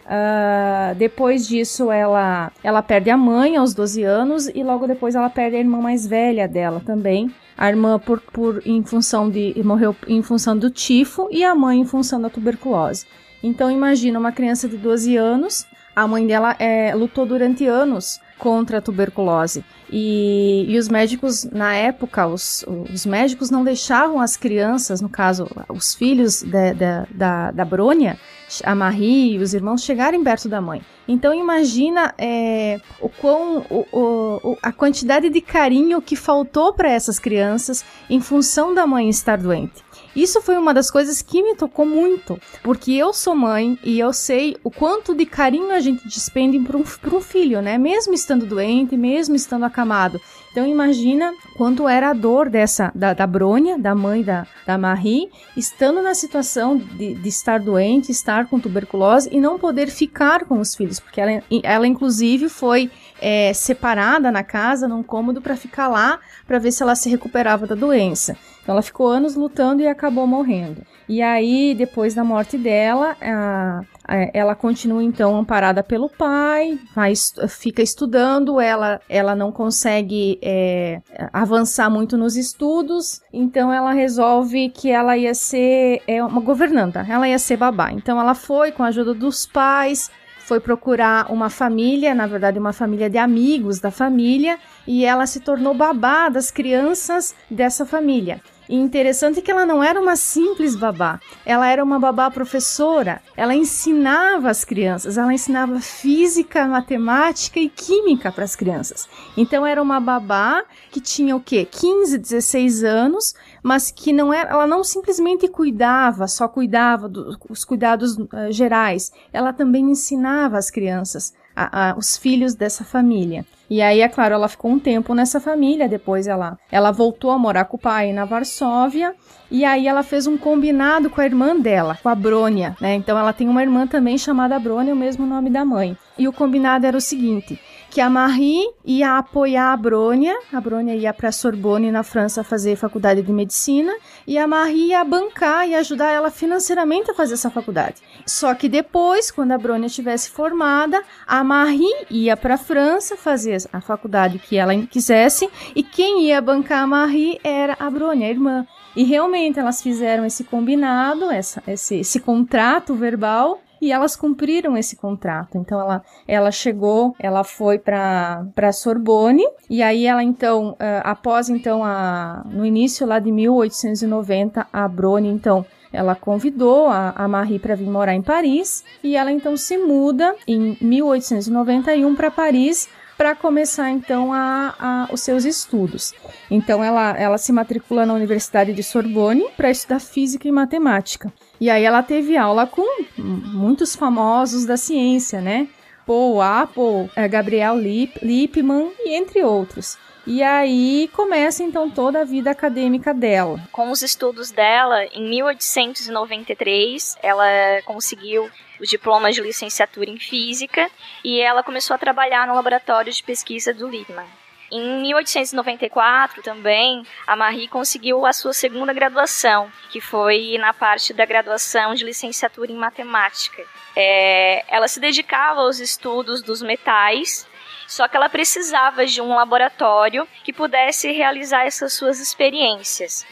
Uh, depois disso, ela, ela perde a mãe aos 12 anos e logo depois ela perde a irmã mais velha dela também. A irmã por, por em função de morreu em função do tifo e a mãe em função da tuberculose. Então imagina uma criança de 12 anos, a mãe dela é, lutou durante anos contra a tuberculose. E, e os médicos, na época, os, os médicos não deixavam as crianças, no caso, os filhos de, de, da, da Brônia, a Marie e os irmãos chegarem perto da mãe. Então imagina é, o quão o, o, a quantidade de carinho que faltou para essas crianças em função da mãe estar doente. Isso foi uma das coisas que me tocou muito, porque eu sou mãe e eu sei o quanto de carinho a gente despende para um, um filho, né? Mesmo estando doente, mesmo estando acamado. Então imagina quanto era a dor dessa da, da Brônia, da mãe da, da Marie, estando na situação de, de estar doente, estar com tuberculose e não poder ficar com os filhos, porque ela, ela inclusive foi é, separada na casa, num cômodo, para ficar lá, para ver se ela se recuperava da doença. Então ela ficou anos lutando e acabou morrendo. E aí, depois da morte dela, a, a, ela continua então amparada pelo pai, vai, fica estudando, ela, ela não consegue é, avançar muito nos estudos, então ela resolve que ela ia ser é, uma governanta, ela ia ser babá. Então ela foi com a ajuda dos pais, foi procurar uma família, na verdade, uma família de amigos da família, e ela se tornou babá das crianças dessa família. E interessante que ela não era uma simples babá, ela era uma babá professora. Ela ensinava as crianças, ela ensinava física, matemática e química para as crianças. Então era uma babá que tinha o quê? 15, 16 anos, mas que não era, ela não simplesmente cuidava, só cuidava dos cuidados uh, gerais. Ela também ensinava as crianças a, a, os filhos dessa família. E aí, é claro, ela ficou um tempo nessa família, depois ela, ela voltou a morar com o pai na Varsóvia, e aí ela fez um combinado com a irmã dela, com a Brônia, né? Então ela tem uma irmã também chamada Brônia, o mesmo nome da mãe. E o combinado era o seguinte, que a Marie ia apoiar a Brônia, a Brônia ia para Sorbonne na França fazer faculdade de medicina, e a Marie ia bancar e ajudar ela financeiramente a fazer essa faculdade. Só que depois, quando a Brônia estivesse formada, a Marie ia para a França fazer a faculdade que ela quisesse, e quem ia bancar a Marie era a Brônia, a irmã. E realmente elas fizeram esse combinado, essa, esse, esse contrato verbal, e elas cumpriram esse contrato. Então ela, ela chegou, ela foi para Sorbonne e aí ela então, uh, após então a no início lá de 1890, a Brone então ela convidou a, a Marie para vir morar em Paris e ela então se muda em 1891 para Paris para começar então a, a, os seus estudos. Então ela, ela se matricula na Universidade de Sorbonne para estudar física e matemática. E aí ela teve aula com muitos famosos da ciência, né? Paul Apple, eh, Gabriel Lip, Lippmann e entre outros. E aí começa então toda a vida acadêmica dela. Com os estudos dela, em 1893, ela conseguiu o diploma de licenciatura em física e ela começou a trabalhar no laboratório de pesquisa do Lippmann. Em 1894 também, a Marie conseguiu a sua segunda graduação, que foi na parte da graduação de licenciatura em matemática. É, ela se dedicava aos estudos dos metais, só que ela precisava de um laboratório que pudesse realizar essas suas experiências.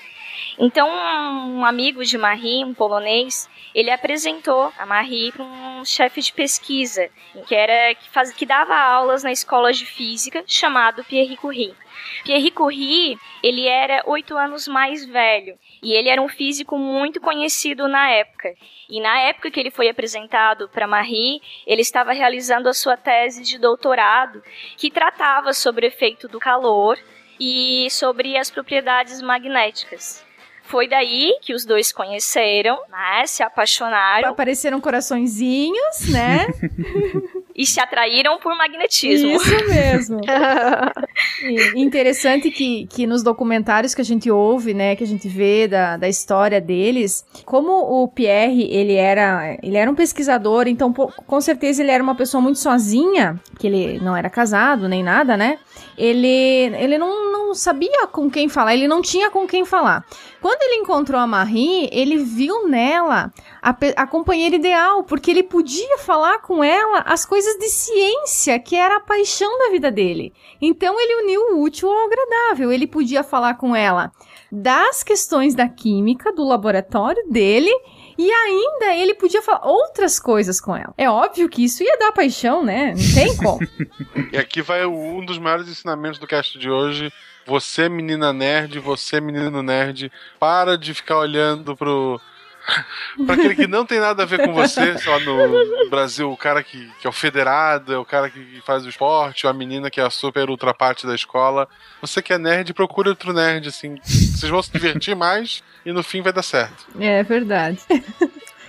Então, um amigo de Marie, um polonês, ele apresentou a Marie para um chefe de pesquisa, que era que, faz, que dava aulas na escola de física, chamado Pierre Curie. Pierre Curie, ele era oito anos mais velho e ele era um físico muito conhecido na época. E na época que ele foi apresentado para Marie, ele estava realizando a sua tese de doutorado, que tratava sobre o efeito do calor e sobre as propriedades magnéticas. Foi daí que os dois conheceram, né? Se apaixonaram Apareceram coraçõezinhos, né? e se atraíram por magnetismo. Isso mesmo. E interessante que, que nos documentários que a gente ouve, né, que a gente vê da, da história deles, como o Pierre, ele era, ele era um pesquisador, então com certeza ele era uma pessoa muito sozinha, que ele não era casado nem nada, né? Ele, ele não, não sabia com quem falar, ele não tinha com quem falar. Quando ele encontrou a Marie, ele viu nela a, a companheira ideal, porque ele podia falar com ela as coisas de ciência, que era a paixão da vida dele. Então ele uniu o útil ao agradável. Ele podia falar com ela das questões da química do laboratório dele e ainda ele podia falar outras coisas com ela. É óbvio que isso ia dar paixão, né? Não tem como. E aqui vai um dos maiores ensinamentos do cast de hoje. Você, menina nerd, você, menino nerd, para de ficar olhando pro. Pra aquele que não tem nada a ver com você, sei lá, no Brasil, o cara que, que é o federado, é o cara que faz o esporte, ou a menina que é a super ultra parte da escola. Você que é nerd, procura outro nerd, assim. Vocês vão se divertir mais e no fim vai dar certo. É verdade.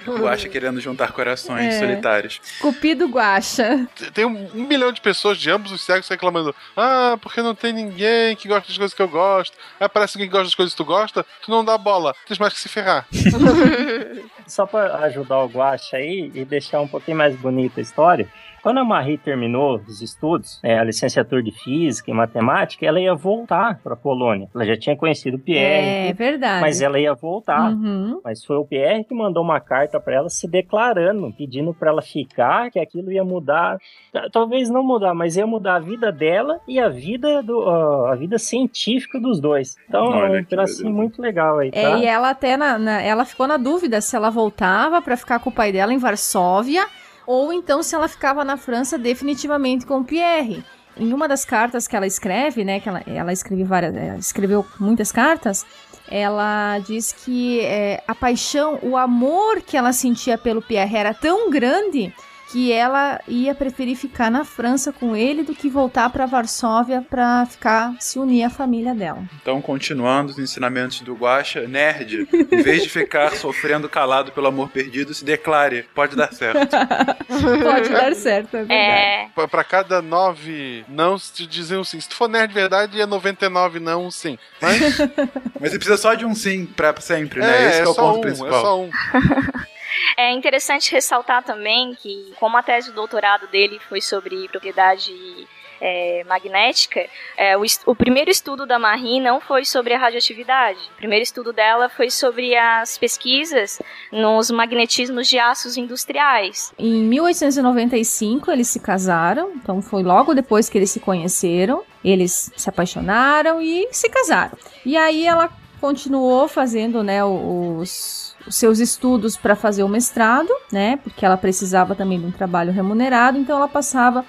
Eu acho querendo juntar corações É. solitários. Cupido guacha. Tem um, um milhão de pessoas de ambos os sexos reclamando: Ah, porque não tem ninguém que gosta das coisas que eu gosto. Aí aparece alguém que gosta das coisas que tu gosta, tu não dá bola. Tens mais que se ferrar. Só pra ajudar o Guacha aí e deixar um pouquinho mais bonita a história. Quando a Marie terminou os estudos, é, a licenciatura de Física e Matemática, ela ia voltar para a Polônia. Ela já tinha conhecido o Pierre. É verdade. Mas ela ia voltar. Uhum. Mas foi o Pierre que mandou uma carta para ela se declarando, pedindo para ela ficar, que aquilo ia mudar, talvez não mudar, mas ia mudar a vida dela e a vida do, ó, a vida científica dos dois. Então é um pedacinho muito legal aí, tá? É, e ela até na, na- ela ficou na dúvida se ela voltava pra ficar com o pai dela em Varsóvia ou então se ela ficava na França definitivamente com Pierre. Em uma das cartas que ela escreve, né, que ela, ela escreve várias, ela escreveu muitas cartas, ela diz que é, a paixão, o amor que ela sentia pelo Pierre era tão grande que ela ia preferir ficar na França com ele do que voltar pra Varsóvia pra ficar se unir à família dela. Então, continuando os ensinamentos do Guaxa, nerd, em vez de ficar sofrendo calado pelo amor perdido, se declare. Pode dar certo. Pode dar certo, é verdade. É, Pra, pra cada nove não, te dizem um sim. Se tu for nerd de verdade, é 99 não um sim. Mas Mas você precisa só de um sim pra sempre, né? é, Esse é que é o só ponto um, principal. é só um. É interessante ressaltar também que, como a tese do doutorado dele foi sobre propriedade é, magnética, é, o, o primeiro estudo da Marie não foi sobre a radioatividade. O primeiro estudo dela foi sobre as pesquisas nos magnetismos de aços industriais. Em 1895 eles se casaram, então foi logo depois que eles se conheceram. Eles se apaixonaram e se casaram. E aí ela continuou fazendo, né, os, os seus estudos para fazer o mestrado, né, porque ela precisava também de um trabalho remunerado, então ela passava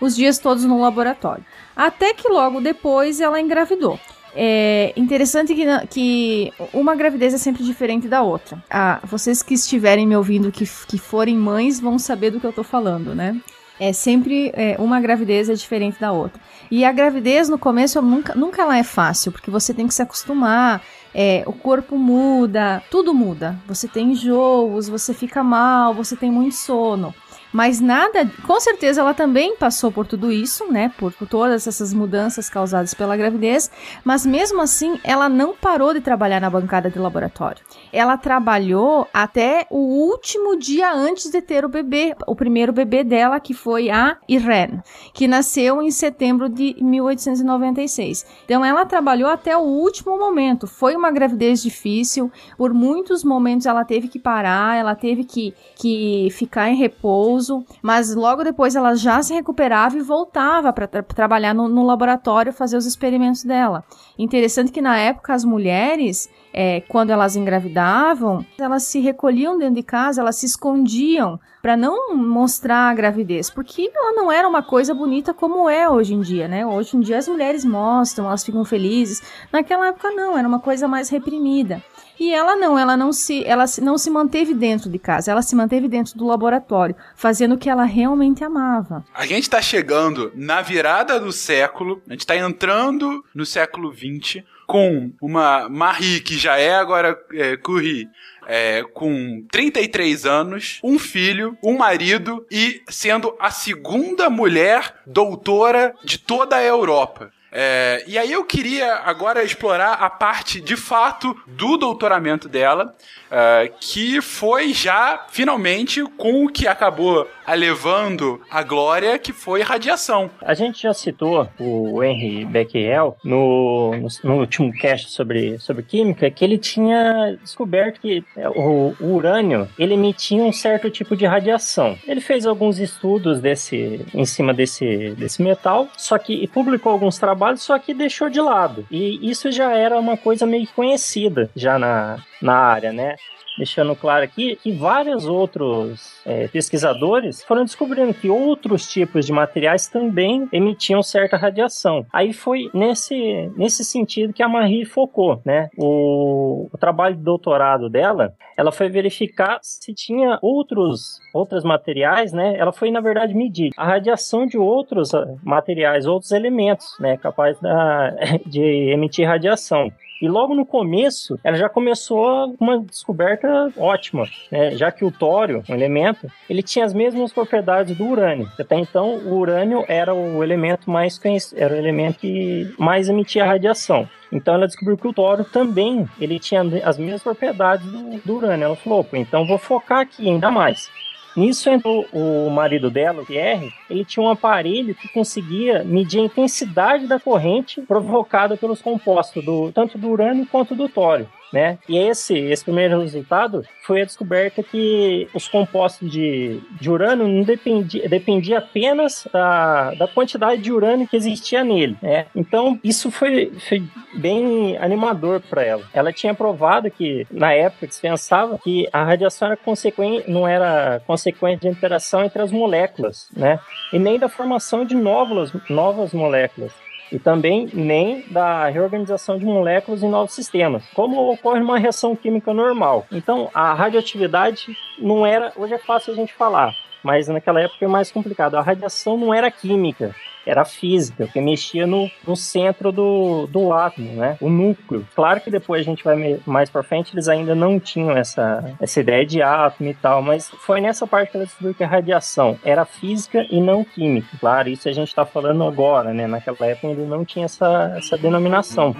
os dias todos no laboratório. Até que logo depois ela engravidou. É interessante que, que uma gravidez é sempre diferente da outra. Ah, vocês que estiverem me ouvindo que, que forem mães vão saber do que eu tô falando, né? É sempre é, uma gravidez é diferente da outra. E a gravidez no começo nunca, nunca ela é fácil, porque você tem que se acostumar, é, o corpo muda, tudo muda. Você tem enjoos, você fica mal, você tem muito sono. Mas nada, com certeza ela também passou por tudo isso, né? Por, por todas essas mudanças causadas pela gravidez, mas mesmo assim ela não parou de trabalhar na bancada de laboratório. Ela trabalhou até o último dia antes de ter o bebê, o primeiro bebê dela, que foi a Irene, que nasceu em setembro de 1896. Então ela trabalhou até o último momento. Foi uma gravidez difícil, por muitos momentos ela teve que parar, ela teve que, que ficar em repouso, mas logo depois ela já se recuperava e voltava para trabalhar no, no laboratório, fazer os experimentos dela. Interessante que na época as mulheres, é, quando elas engravidavam, elas se recolhiam dentro de casa, elas se escondiam para não mostrar a gravidez, porque ela não era uma coisa bonita como é hoje em dia, né? Hoje em dia as mulheres mostram, elas ficam felizes. Naquela época não, era uma coisa mais reprimida. E ela não, ela não se, ela não se manteve dentro de casa, ela se manteve dentro do laboratório, fazendo o que ela realmente amava. A gente tá chegando na virada do século, a gente tá entrando no século XX, com uma Marie, que já é agora é, Curie, é, com 33 anos, um filho, um marido e sendo a segunda mulher doutora de toda a Europa. É, e aí eu queria agora explorar a parte de fato do doutoramento dela, é, que foi já finalmente com o que acabou levando a glória, que foi radiação. A gente já citou o Henry Becquerel no, no, no último cast sobre, sobre química, que ele tinha descoberto que é, o, o urânio ele emitia um certo tipo de radiação. Ele fez alguns estudos desse, em cima desse, desse metal, só que publicou alguns trabalhos, só que deixou de lado. E isso já era uma coisa meio conhecida já na, na área, né? Deixando claro aqui que vários outros é, pesquisadores foram descobrindo que outros tipos de materiais também emitiam certa radiação. Aí foi nesse, nesse sentido que a Marie focou, né? O, o trabalho de doutorado dela, ela foi verificar se tinha outros outros materiais, né? Ela foi na verdade medir a radiação de outros ah, materiais, outros elementos, né? Capazes da, de emitir radiação. E logo no começo, ela já começou uma descoberta ótima, né? já que o tório, um elemento, ele tinha as mesmas propriedades do urânio. Até então, o urânio era o elemento mais conhecido, era o elemento que mais emitia radiação. Então ela descobriu que o tório também ele tinha as mesmas propriedades do, do urânio. Ela falou, então vou focar aqui ainda mais. Nisso entrou o marido dela, o Pierre, ele tinha um aparelho que conseguia medir a intensidade da corrente provocada pelos compostos, do, tanto do urânio quanto do tório. Né? E esse, esse primeiro resultado foi a descoberta que os compostos de, de urânio não dependia, dependia apenas da, da quantidade de urânio que existia nele. Né? Então, isso foi, foi bem animador para ela. Ela tinha provado que, na época, se pensava que a radiação era consequente, não era consequente de interação entre as moléculas, né? e nem da formação de novas, novas moléculas e também nem da reorganização de moléculas em novos sistemas, como ocorre numa reação química normal. Então, a radioatividade não era, hoje é fácil a gente falar, mas naquela época é mais complicado. A radiação não era química, era física, que mexia no, no centro do, do átomo, né? O núcleo. Claro que depois a gente vai mais pra frente, eles ainda não tinham essa, essa ideia de átomo e tal, mas foi nessa parte que ela descobriu que a radiação era física e não química. Claro, isso a gente tá falando agora, né? Naquela época ainda não tinha essa, essa denominação.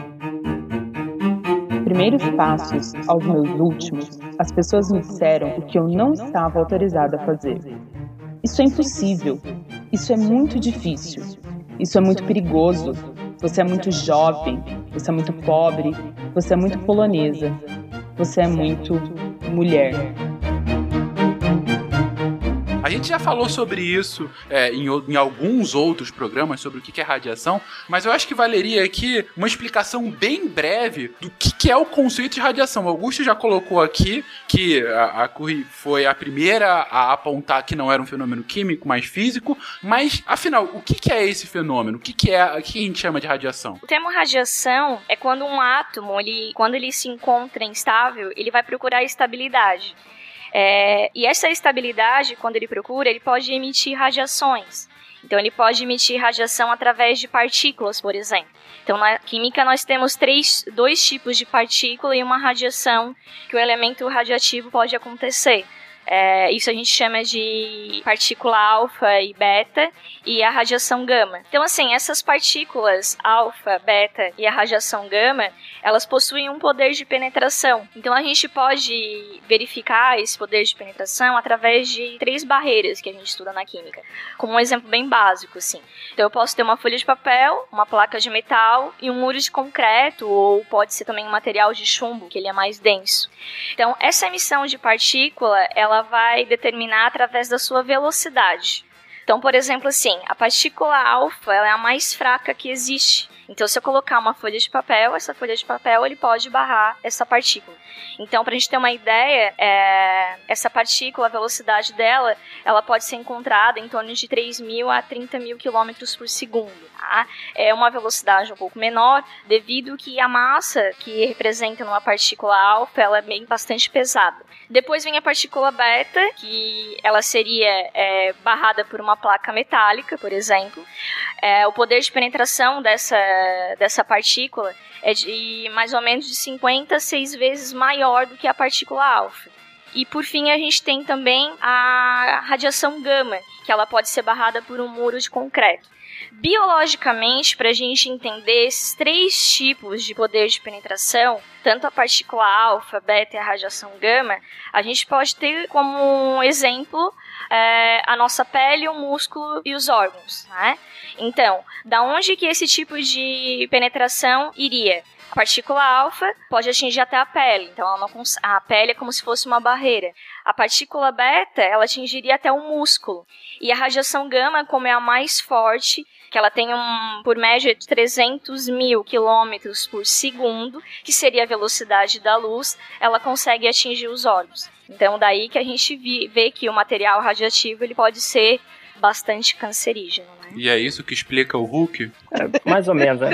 Primeiros passos aos meus últimos, as pessoas me disseram o que eu não estava autorizada a fazer. Isso é impossível. Isso é muito difícil. Isso é muito perigoso. Você é muito jovem. Você é muito pobre. Você é muito polonesa. Você é muito mulher. Gente já falou sobre isso é, em, em alguns outros programas sobre o que é radiação, mas eu acho que valeria aqui uma explicação bem breve do que, é o conceito de radiação. O Augusto já colocou aqui que a, a foi a primeira a apontar que não era um fenômeno químico, mas físico, mas afinal, o que, que é esse fenômeno? O que, que é o que a gente chama de radiação? O termo radiação é quando um átomo, ele, quando ele se encontra instável, ele vai procurar estabilidade. É, e essa estabilidade, quando ele procura, ele pode emitir radiações. Então, ele pode emitir radiação através de partículas, por exemplo. Então, na química, nós temos três, dois tipos de partícula e uma radiação que o elemento radioativo pode acontecer. É, isso a gente chama de partícula alfa e beta e a radiação gama. Então, assim, essas partículas alfa, beta e a radiação gama, elas possuem um poder de penetração. Então, a gente pode verificar esse poder de penetração através de três barreiras que a gente estuda na química. Como um exemplo bem básico, assim. Então, eu posso ter uma folha de papel, uma placa de metal e um muro de concreto, ou pode ser também um material de chumbo, que ele é mais denso. Então, essa emissão de partícula, ela vai determinar através da sua velocidade. Então, por exemplo, assim, a partícula alfa ela é a mais fraca que existe. Então, se eu colocar uma folha de papel, essa folha de papel ele pode barrar essa partícula. Então, para a gente ter uma ideia, é, essa partícula, a velocidade dela, ela pode ser encontrada em torno de 3 mil a 30 mil quilômetros por segundo. Tá? É uma velocidade um pouco menor, devido que a massa que representa numa partícula alfa, ela é bem bastante pesada. Depois vem a partícula beta, que ela seria é, barrada por uma uma placa metálica, por exemplo, é, o poder de penetração dessa, dessa partícula é de mais ou menos de 56 vezes maior do que a partícula alfa. E por fim a gente tem também a radiação gama, que ela pode ser barrada por um muro de concreto. Biologicamente, para a gente entender esses três tipos de poder de penetração, tanto a partícula alfa, beta e a radiação gama, a gente pode ter como exemplo é, a nossa pele, o músculo e os órgãos. Né? Então, da onde que esse tipo de penetração iria? A partícula alfa pode atingir até a pele, então a pele é como se fosse uma barreira. A partícula beta, ela atingiria até o músculo. E a radiação gama, como é a mais forte, que ela tem um, por média de 300 mil quilômetros por segundo, que seria a velocidade da luz, ela consegue atingir os órgãos. Então, daí que a gente vi- vê que o material radioativo ele pode ser bastante cancerígeno. Né? E é isso que explica o Hulk? Mais ou menos, né?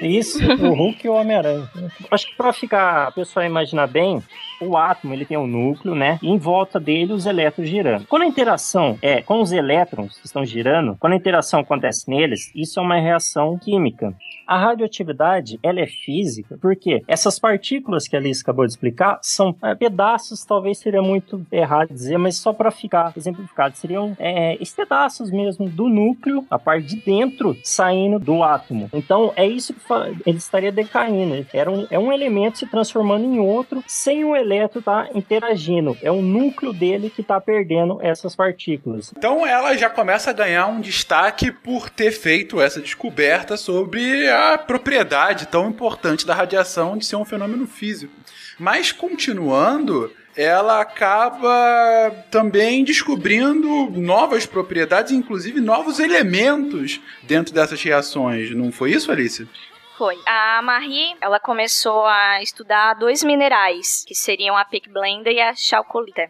Isso, o Hulk e o Homem-Aranha. Acho que pra ficar, a pessoa imaginar bem, o átomo ele tem um núcleo, né? E em volta dele os elétrons girando. Quando a interação é com os elétrons que estão girando, quando a interação acontece neles, isso é uma reação química. A radioatividade, ela é física, porque essas partículas que a Alice acabou de explicar são é, pedaços, talvez seria muito errado dizer, mas só para ficar exemplificado, seriam é, pedaços mesmo do núcleo, a parte de dentro, saindo do átomo. Então, é isso que ele estaria decaindo. Era um, é um elemento se transformando em outro, sem o elétron estar interagindo. É o núcleo dele que está perdendo essas partículas. Então ela já começa a ganhar um destaque por ter feito essa descoberta sobre a propriedade tão importante da radiação de ser um fenômeno físico. Mas continuando, ela acaba também descobrindo novas propriedades, inclusive novos elementos dentro dessas reações. Não foi isso, Alice? Foi. A Marie, ela começou a estudar dois minerais, que seriam a pickblenda e a chalcolita.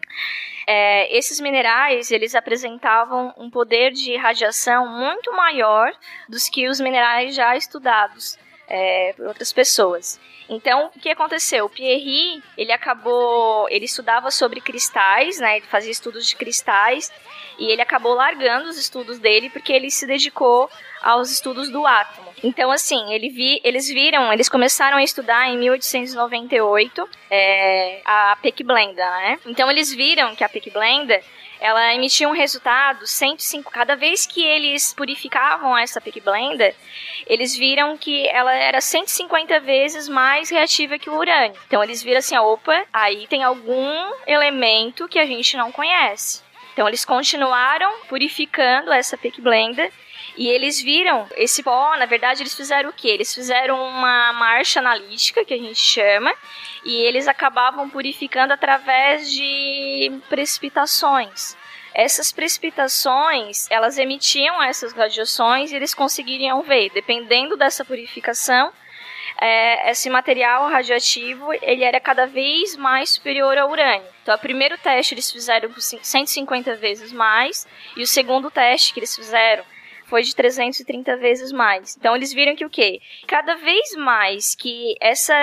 É, esses minerais, eles apresentavam um poder de radiação muito maior dos que os minerais já estudados é, por outras pessoas. Então, o que aconteceu? O Pierre, ele acabou, ele estudava sobre cristais, né? Ele fazia estudos de cristais e ele acabou largando os estudos dele porque ele se dedicou aos estudos do átomo. Então, assim, ele vi, eles viram, eles começaram a estudar em 1898 é, a Peckblenda, né? Então, eles viram que a Peckblenda ela emitia um resultado 105. Cada vez que eles purificavam essa Peckblenda, eles viram que ela era 150 vezes mais reativa que o urânio. Então eles viram assim, opa, aí tem algum elemento que a gente não conhece. Então eles continuaram purificando essa Peckblenda e eles viram esse pó, na verdade eles fizeram o quê? Eles fizeram uma marcha analítica, que a gente chama, e eles acabavam purificando através de precipitações. Essas precipitações, elas emitiam essas radiações e eles conseguiriam ver, dependendo dessa purificação, é, esse material radioativo ele era cada vez mais superior ao urânio. Então, o primeiro teste eles fizeram por 150 vezes mais e o segundo teste que eles fizeram foi de 330 vezes mais. Então eles viram que o quê? Cada vez mais que essa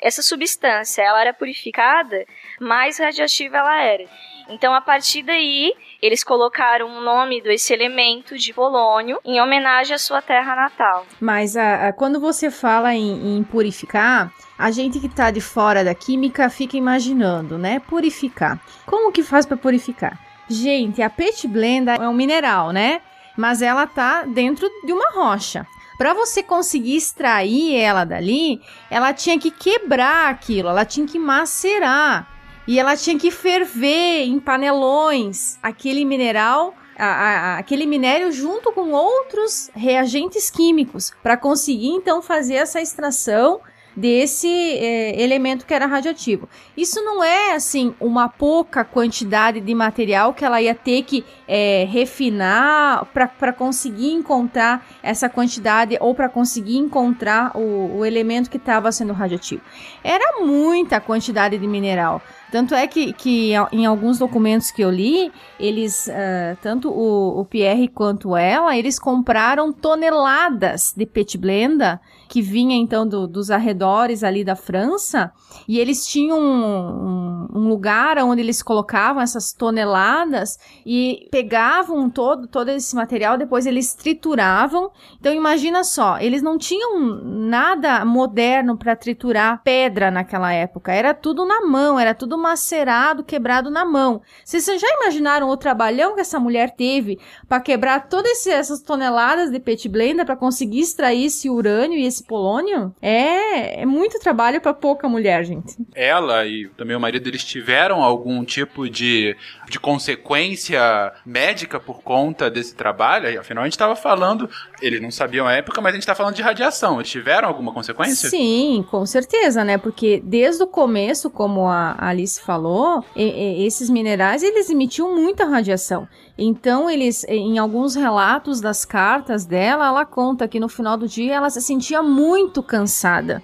essa substância ela era purificada, mais radioativa ela era. Então a partir daí eles colocaram o nome desse elemento de polônio em homenagem à sua terra natal. Mas a, a- quando você fala em, em purificar, a gente que tá de fora da química fica imaginando, né? Purificar. Como que faz para purificar? Gente, a pet blenda é um mineral, né? Mas ela tá dentro de uma rocha. Para você conseguir extrair ela dali, ela tinha que quebrar aquilo, ela tinha que macerar. E ela tinha que ferver em panelões aquele mineral, a- a- aquele minério junto com outros reagentes químicos para conseguir então fazer essa extração desse eh, elemento que era radioativo. Isso não é assim uma pouca quantidade de material que ela ia ter que eh, refinar para conseguir encontrar essa quantidade ou para conseguir encontrar o, o elemento que estava sendo radioativo. Era muita quantidade de mineral. Tanto é que, que em alguns documentos que eu li, eles, ah, tanto o, o Pierre quanto ela, eles compraram toneladas de pet blenda que vinha então do- dos arredores ali da França e eles tinham um, um, um lugar onde eles colocavam essas toneladas e pegavam todo, todo esse material, depois eles trituravam. Então imagina só, eles não tinham nada moderno para triturar pedra naquela época. Era tudo na mão, era tudo macerado, quebrado na mão. Vocês já imaginaram o trabalhão que essa mulher teve para quebrar todas essas toneladas de pet blender para conseguir extrair esse urânio e esse polônio? É, é muito trabalho para pouca mulher, gente. Ela e também o marido, eles tiveram algum tipo de, de consequência médica por conta desse trabalho? Afinal, a gente estava falando, eles não sabiam a época, mas a gente está falando de radiação. Eles tiveram alguma consequência? Sim, com certeza, né? Porque desde o começo, como a Alice falou, esses minerais eles emitiam muita radiação. Então, eles, em alguns relatos das cartas dela, ela conta que no final do dia ela se sentia muito cansada.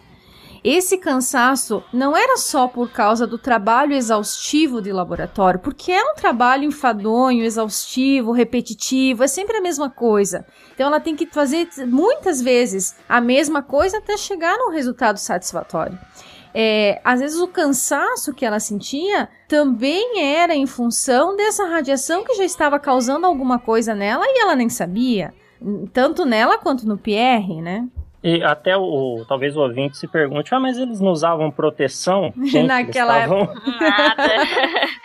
Esse cansaço não era só por causa do trabalho exaustivo de laboratório, porque é um trabalho enfadonho, exaustivo, repetitivo, é sempre a mesma coisa. Então ela tem que fazer muitas vezes a mesma coisa até chegar num resultado satisfatório. É, às vezes o cansaço que ela sentia também era em função dessa radiação que já estava causando alguma coisa nela e ela nem sabia. Tanto nela quanto no Pierre, né? E até o, talvez o ouvinte se pergunte, ah, mas eles não usavam proteção? Gente, Naquela eles estavam-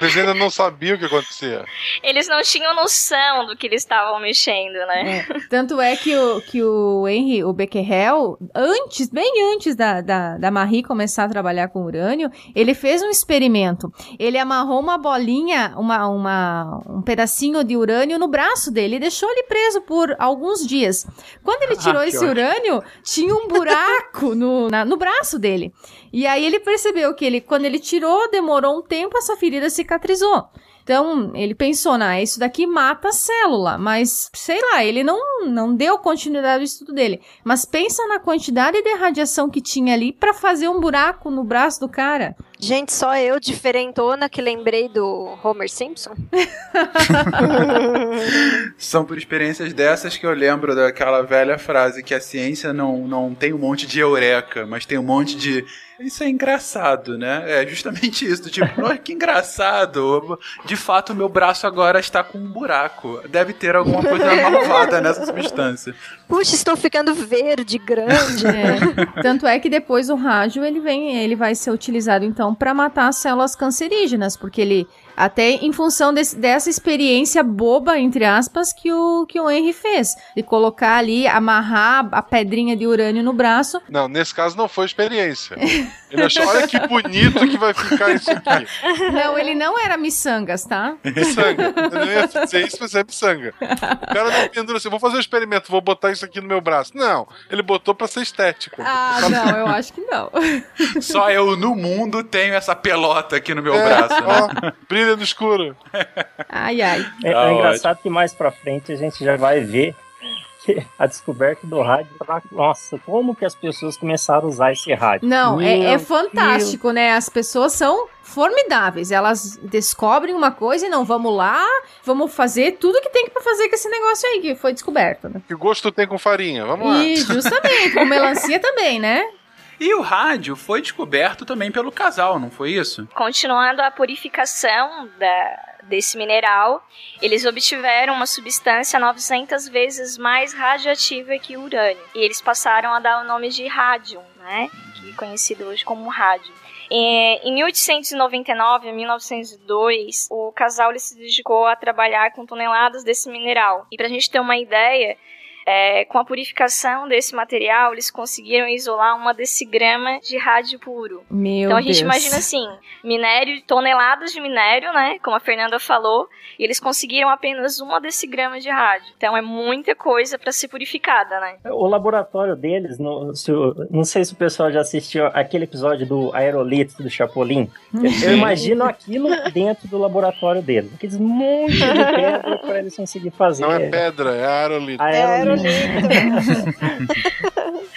Eles ainda não sabiam o que acontecia. Eles não tinham noção do que eles estavam mexendo, né? É, tanto é que o, que o Henry, o Becquerel, antes, bem antes da, da, da Marie começar a trabalhar com urânio, ele fez um experimento. Ele amarrou uma bolinha, uma, uma, um pedacinho de urânio no braço dele e deixou ele preso por alguns dias. Quando ele tirou Ah, esse ótimo. Urânio, tinha um buraco no, na- no braço dele. E aí ele percebeu que ele, quando ele tirou, demorou um tempo, essa ferida cicatrizou. Então, ele pensou, nah, isso daqui mata a célula, mas sei lá, ele não, não deu continuidade ao estudo dele. Mas pensa na quantidade de radiação que tinha ali pra fazer um buraco no braço do cara. Gente, só eu, diferentona, que lembrei do Homer Simpson. São por experiências dessas que eu lembro daquela velha frase que a ciência não, não tem um monte de eureka, mas tem um monte de. Isso é engraçado, né? É justamente isso. Tipo, "Nossa, que engraçado. De fato, meu braço agora está com um buraco. Deve ter alguma coisa malvada nessa substância. Puxa, estou ficando verde, grande. É. Tanto é que depois o rádio ele vem, ele vai ser utilizado então para matar as células cancerígenas, porque ele até em função desse- dessa experiência boba entre aspas que o que o Henry fez, de colocar ali, amarrar a pedrinha de urânio no braço. Não, nesse caso não foi experiência. Ele achou, olha que bonito que vai ficar isso aqui. Não, ele não era miçangas, tá? Miçanga. Eu não ia dizer isso, mas é miçanga. O cara não pendura assim, vou fazer um experimento, vou botar isso aqui no meu braço. Não, ele botou pra ser estético. Ah, não, eu acho que não. Só eu no mundo tenho essa pelota aqui no meu É, braço, né? ó, brilha no escuro. Ai, ai. É, Ah, é engraçado que mais pra frente a gente já vai ver que a descoberta do rádio. pra- Nossa, como que as pessoas começaram a usar esse rádio? Não, é, é fantástico, né? As pessoas são formidáveis. Elas descobrem uma coisa e não, vamos lá, vamos fazer tudo que tem pra fazer com esse negócio aí que foi descoberto, né? Que gosto tem com farinha? Vamos lá. E justamente, com melancia também, né? E o rádio foi descoberto também pelo casal, não foi isso? Continuando a purificação da, desse mineral, eles obtiveram uma substância 900 vezes mais radioativa que o urânio. E eles passaram a dar o nome de rádio, né? Que é conhecido hoje como rádio. Em 1899 a 1902, o casal se dedicou a trabalhar com toneladas desse mineral. E pra gente ter uma ideia, é, com a purificação desse material, eles conseguiram isolar uma decigrama de rádio puro. Meu então a gente Deus. imagina assim, minério, toneladas de minério, né? Como a Fernanda falou, e eles conseguiram apenas uma decigrama de rádio. Então é muita coisa para ser purificada, né? O laboratório deles, no- se não sei se o pessoal já assistiu aquele episódio do Aerolito do Chapolin. Eu, eu Sim. imagino aquilo dentro do laboratório deles. Aqueles monte de pedra para eles conseguirem fazer. Não é pedra, é aerolito. Aerolito.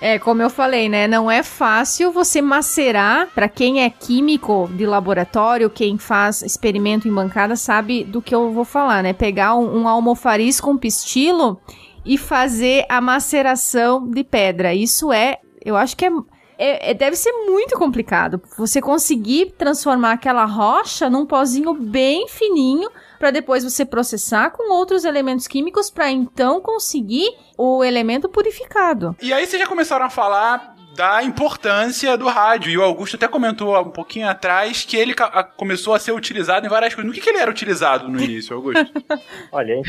É, como eu falei, né? Não é fácil você macerar. Pra quem é químico de laboratório, quem faz experimento em bancada, sabe do que eu vou falar, né? Pegar um, um almofariz com pistilo e fazer a maceração de pedra. Isso é, eu acho que é é- é- deve ser muito complicado. Você conseguir transformar aquela rocha num pozinho bem fininho para depois você processar com outros elementos químicos para então conseguir o elemento purificado. E aí vocês já começaram a falar da importância do rádio. E o Augusto até comentou um pouquinho atrás que ele a- começou a ser utilizado em várias coisas. No que, que ele era utilizado no início, Augusto? Olha,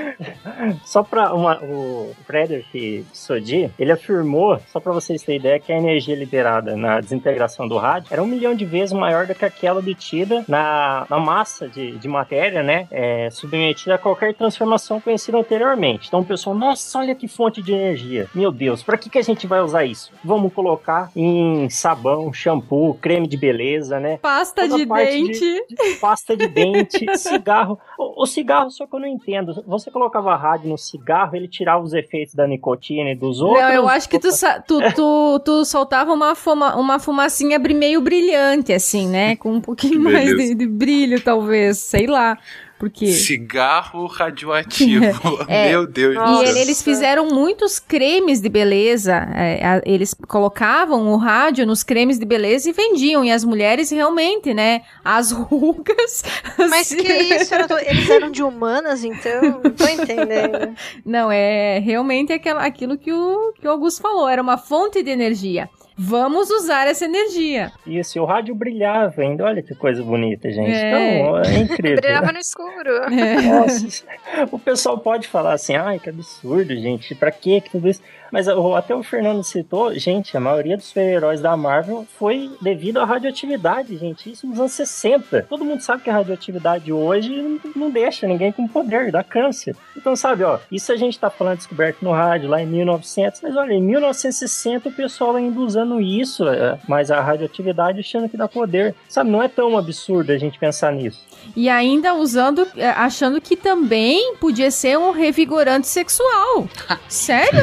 só para o Frederick Sodi, ele afirmou, só para vocês terem ideia, que a energia liberada na desintegração do rádio era um milhão de vezes maior do que aquela obtida na, na massa de, de matéria, né, é, submetida a qualquer transformação conhecida anteriormente. Então o pessoal, nossa, olha que fonte de energia. Meu Deus, para que, que a gente vai usar isso? Vamos colocar em sabão, shampoo, creme de beleza, né? Pasta Toda de dente. de pasta de dente, cigarro. O, o cigarro, só que eu não entendo. Você colocava rádio no cigarro, ele tirava os efeitos da nicotina e dos outros. Não, eu acho que tu, tu, tu, tu soltava uma, fuma, uma fumacinha meio brilhante, assim, né? Com um pouquinho mais de, de brilho, talvez. Sei lá. Porque. Cigarro radioativo. É. Meu Deus do E ele- eles fizeram muitos cremes de beleza. é, a- eles colocavam o rádio nos cremes de beleza e vendiam. E as mulheres realmente, né? As rugas. Mas que isso? Era do- Eles eram de humanas, então? Não tô entendendo. Não, é realmente aquela, aquilo que o, que o Augusto falou. Era uma fonte de energia. Vamos usar essa energia. Isso, e o rádio brilhava ainda. Olha que coisa bonita, gente. É. Então, é incrível. Brilhava no escuro. Nossa, o pessoal pode falar assim, ai, que absurdo, gente, pra que tudo isso? Mas até o Fernando citou, gente, a maioria dos super-heróis da Marvel foi devido à radioatividade, gente. Isso nos anos 60. Todo mundo sabe que a radioatividade hoje não- não deixa ninguém com poder, dá câncer. Então, sabe, ó, isso a gente tá falando descoberto no rádio lá em 1900, mas olha, em 1960 o pessoal ainda usando isso, é, mas a radioatividade achando que dá poder. Sabe, não é tão absurdo a gente pensar nisso. E ainda usando, é, achando que também podia ser um revigorante sexual. Sério?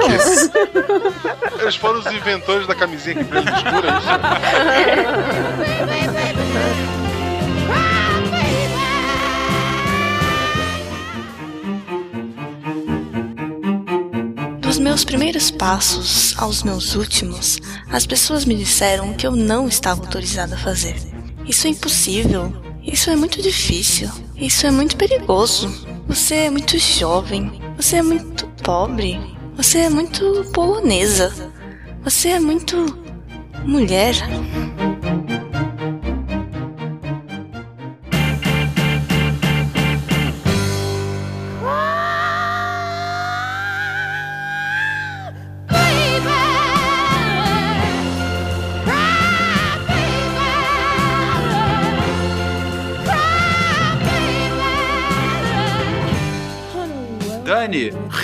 Eles foram os inventores da camisinha que brilha é Dos meus primeiros passos aos meus últimos, as pessoas me disseram que eu não estava autorizada a fazer. Isso é impossível. Isso é muito difícil. Isso é muito perigoso. Você é muito jovem. Você é muito pobre. Você é muito polonesa. Você é muito mulher.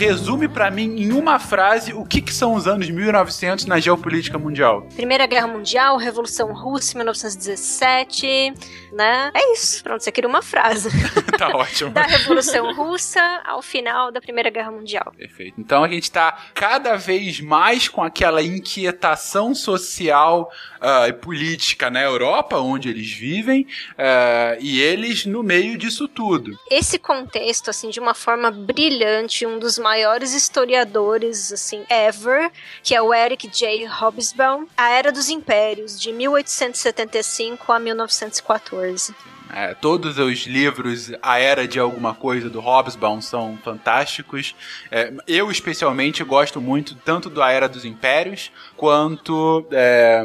Resume pra mim em uma frase o que, que são os anos 1900 na geopolítica mundial. Primeira Guerra Mundial, Revolução Russa, 1917, né? É isso. Pronto, você queria uma frase. tá ótimo. da Revolução Russa ao final da Primeira Guerra Mundial. Perfeito. Então a gente tá cada vez mais com aquela inquietação social ah, e política na Europa, onde eles vivem, ah, e eles no meio disso tudo. Esse contexto, assim, de uma forma brilhante, um dos maiores historiadores, assim, ever, que é o Eric J. Hobsbawm, A Era dos Impérios, de 1875 a 1914. É, todos os livros, a era de alguma coisa do Hobsbawm são fantásticos. É, eu, especialmente, gosto muito tanto do Era dos Impérios quanto é,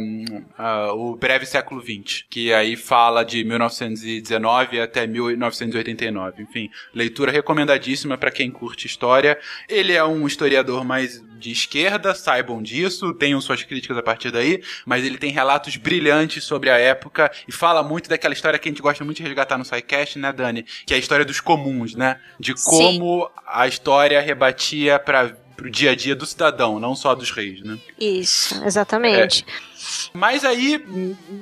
o Breve Século XX, que aí fala de 1919 até 1989. Enfim, leitura recomendadíssima para quem curte história. Ele é um historiador mais de esquerda, saibam disso, tenham suas críticas a partir daí, mas ele tem relatos brilhantes sobre a época e fala muito daquela história que a gente gosta muito de resgatar no SciCast, né, Dani? Que é a história dos comuns, né? De como a história rebatia para pro dia a dia do cidadão, não só dos reis, né? Isso, exatamente. Mas aí,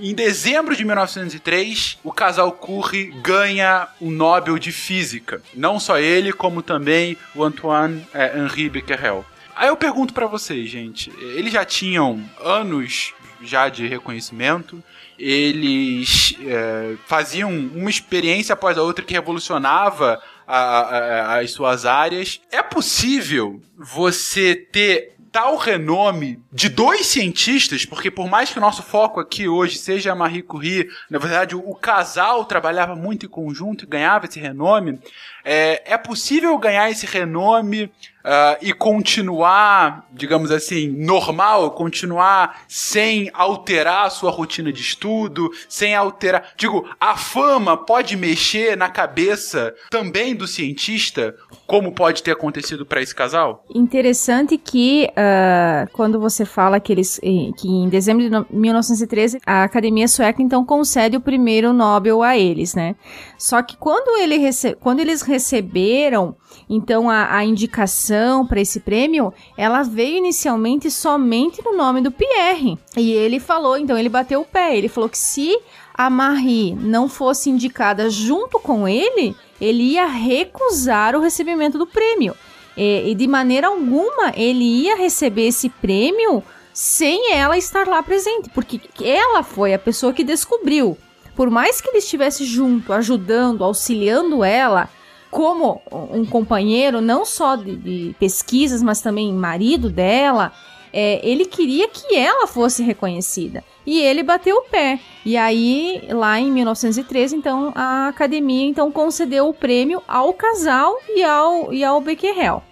em dezembro de 1903, o casal Curie ganha o Nobel de Física. Não só ele, como também o Antoine eh, Henri Becquerel. Aí eu pergunto pra vocês, gente, eles já tinham anos já de reconhecimento, eles eh, faziam uma experiência após a outra que revolucionava a- a- as suas áreas. É possível você ter tal renome de dois cientistas, porque por mais que o nosso foco aqui hoje seja a Marie Curie, na verdade o, o casal trabalhava muito em conjunto e ganhava esse renome, é, é possível ganhar esse renome ah, e continuar, digamos assim, normal, continuar sem alterar a sua rotina de estudo, sem alterar. Digo, a fama pode mexer na cabeça também do cientista, como pode ter acontecido para esse casal? Interessante que ah, quando você fala que eles que em dezembro de no- 1913 a Academia Sueca então concede o primeiro Nobel a eles, né? Só que quando, ele rece- quando eles receberam então a, a indicação para esse prêmio, ela veio inicialmente somente no nome do Pierre. E ele falou, então ele bateu o pé, ele falou que se a Marie não fosse indicada junto com ele, ele ia recusar o recebimento do prêmio. E, e de maneira alguma ele ia receber esse prêmio sem ela estar lá presente, porque ela foi a pessoa que descobriu. Por mais que ele estivesse junto, ajudando, auxiliando ela, como um companheiro, não só de, de pesquisas, mas também marido dela, é, ele queria que ela fosse reconhecida. E ele bateu o pé. E aí, lá em 1913, então, a academia então concedeu o prêmio ao casal e ao, e ao Becquerel.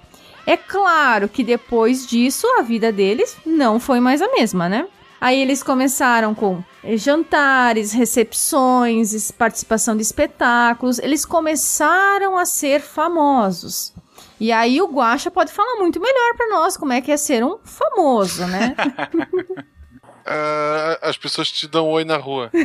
É claro que depois disso, a vida deles não foi mais a mesma, né? Aí eles começaram com eh, jantares, recepções, es- participação de espetáculos. Eles começaram a ser famosos. E aí o Guaxa pode falar muito melhor pra nós como é que é ser um famoso, né? Ah, as pessoas te dão oi na rua.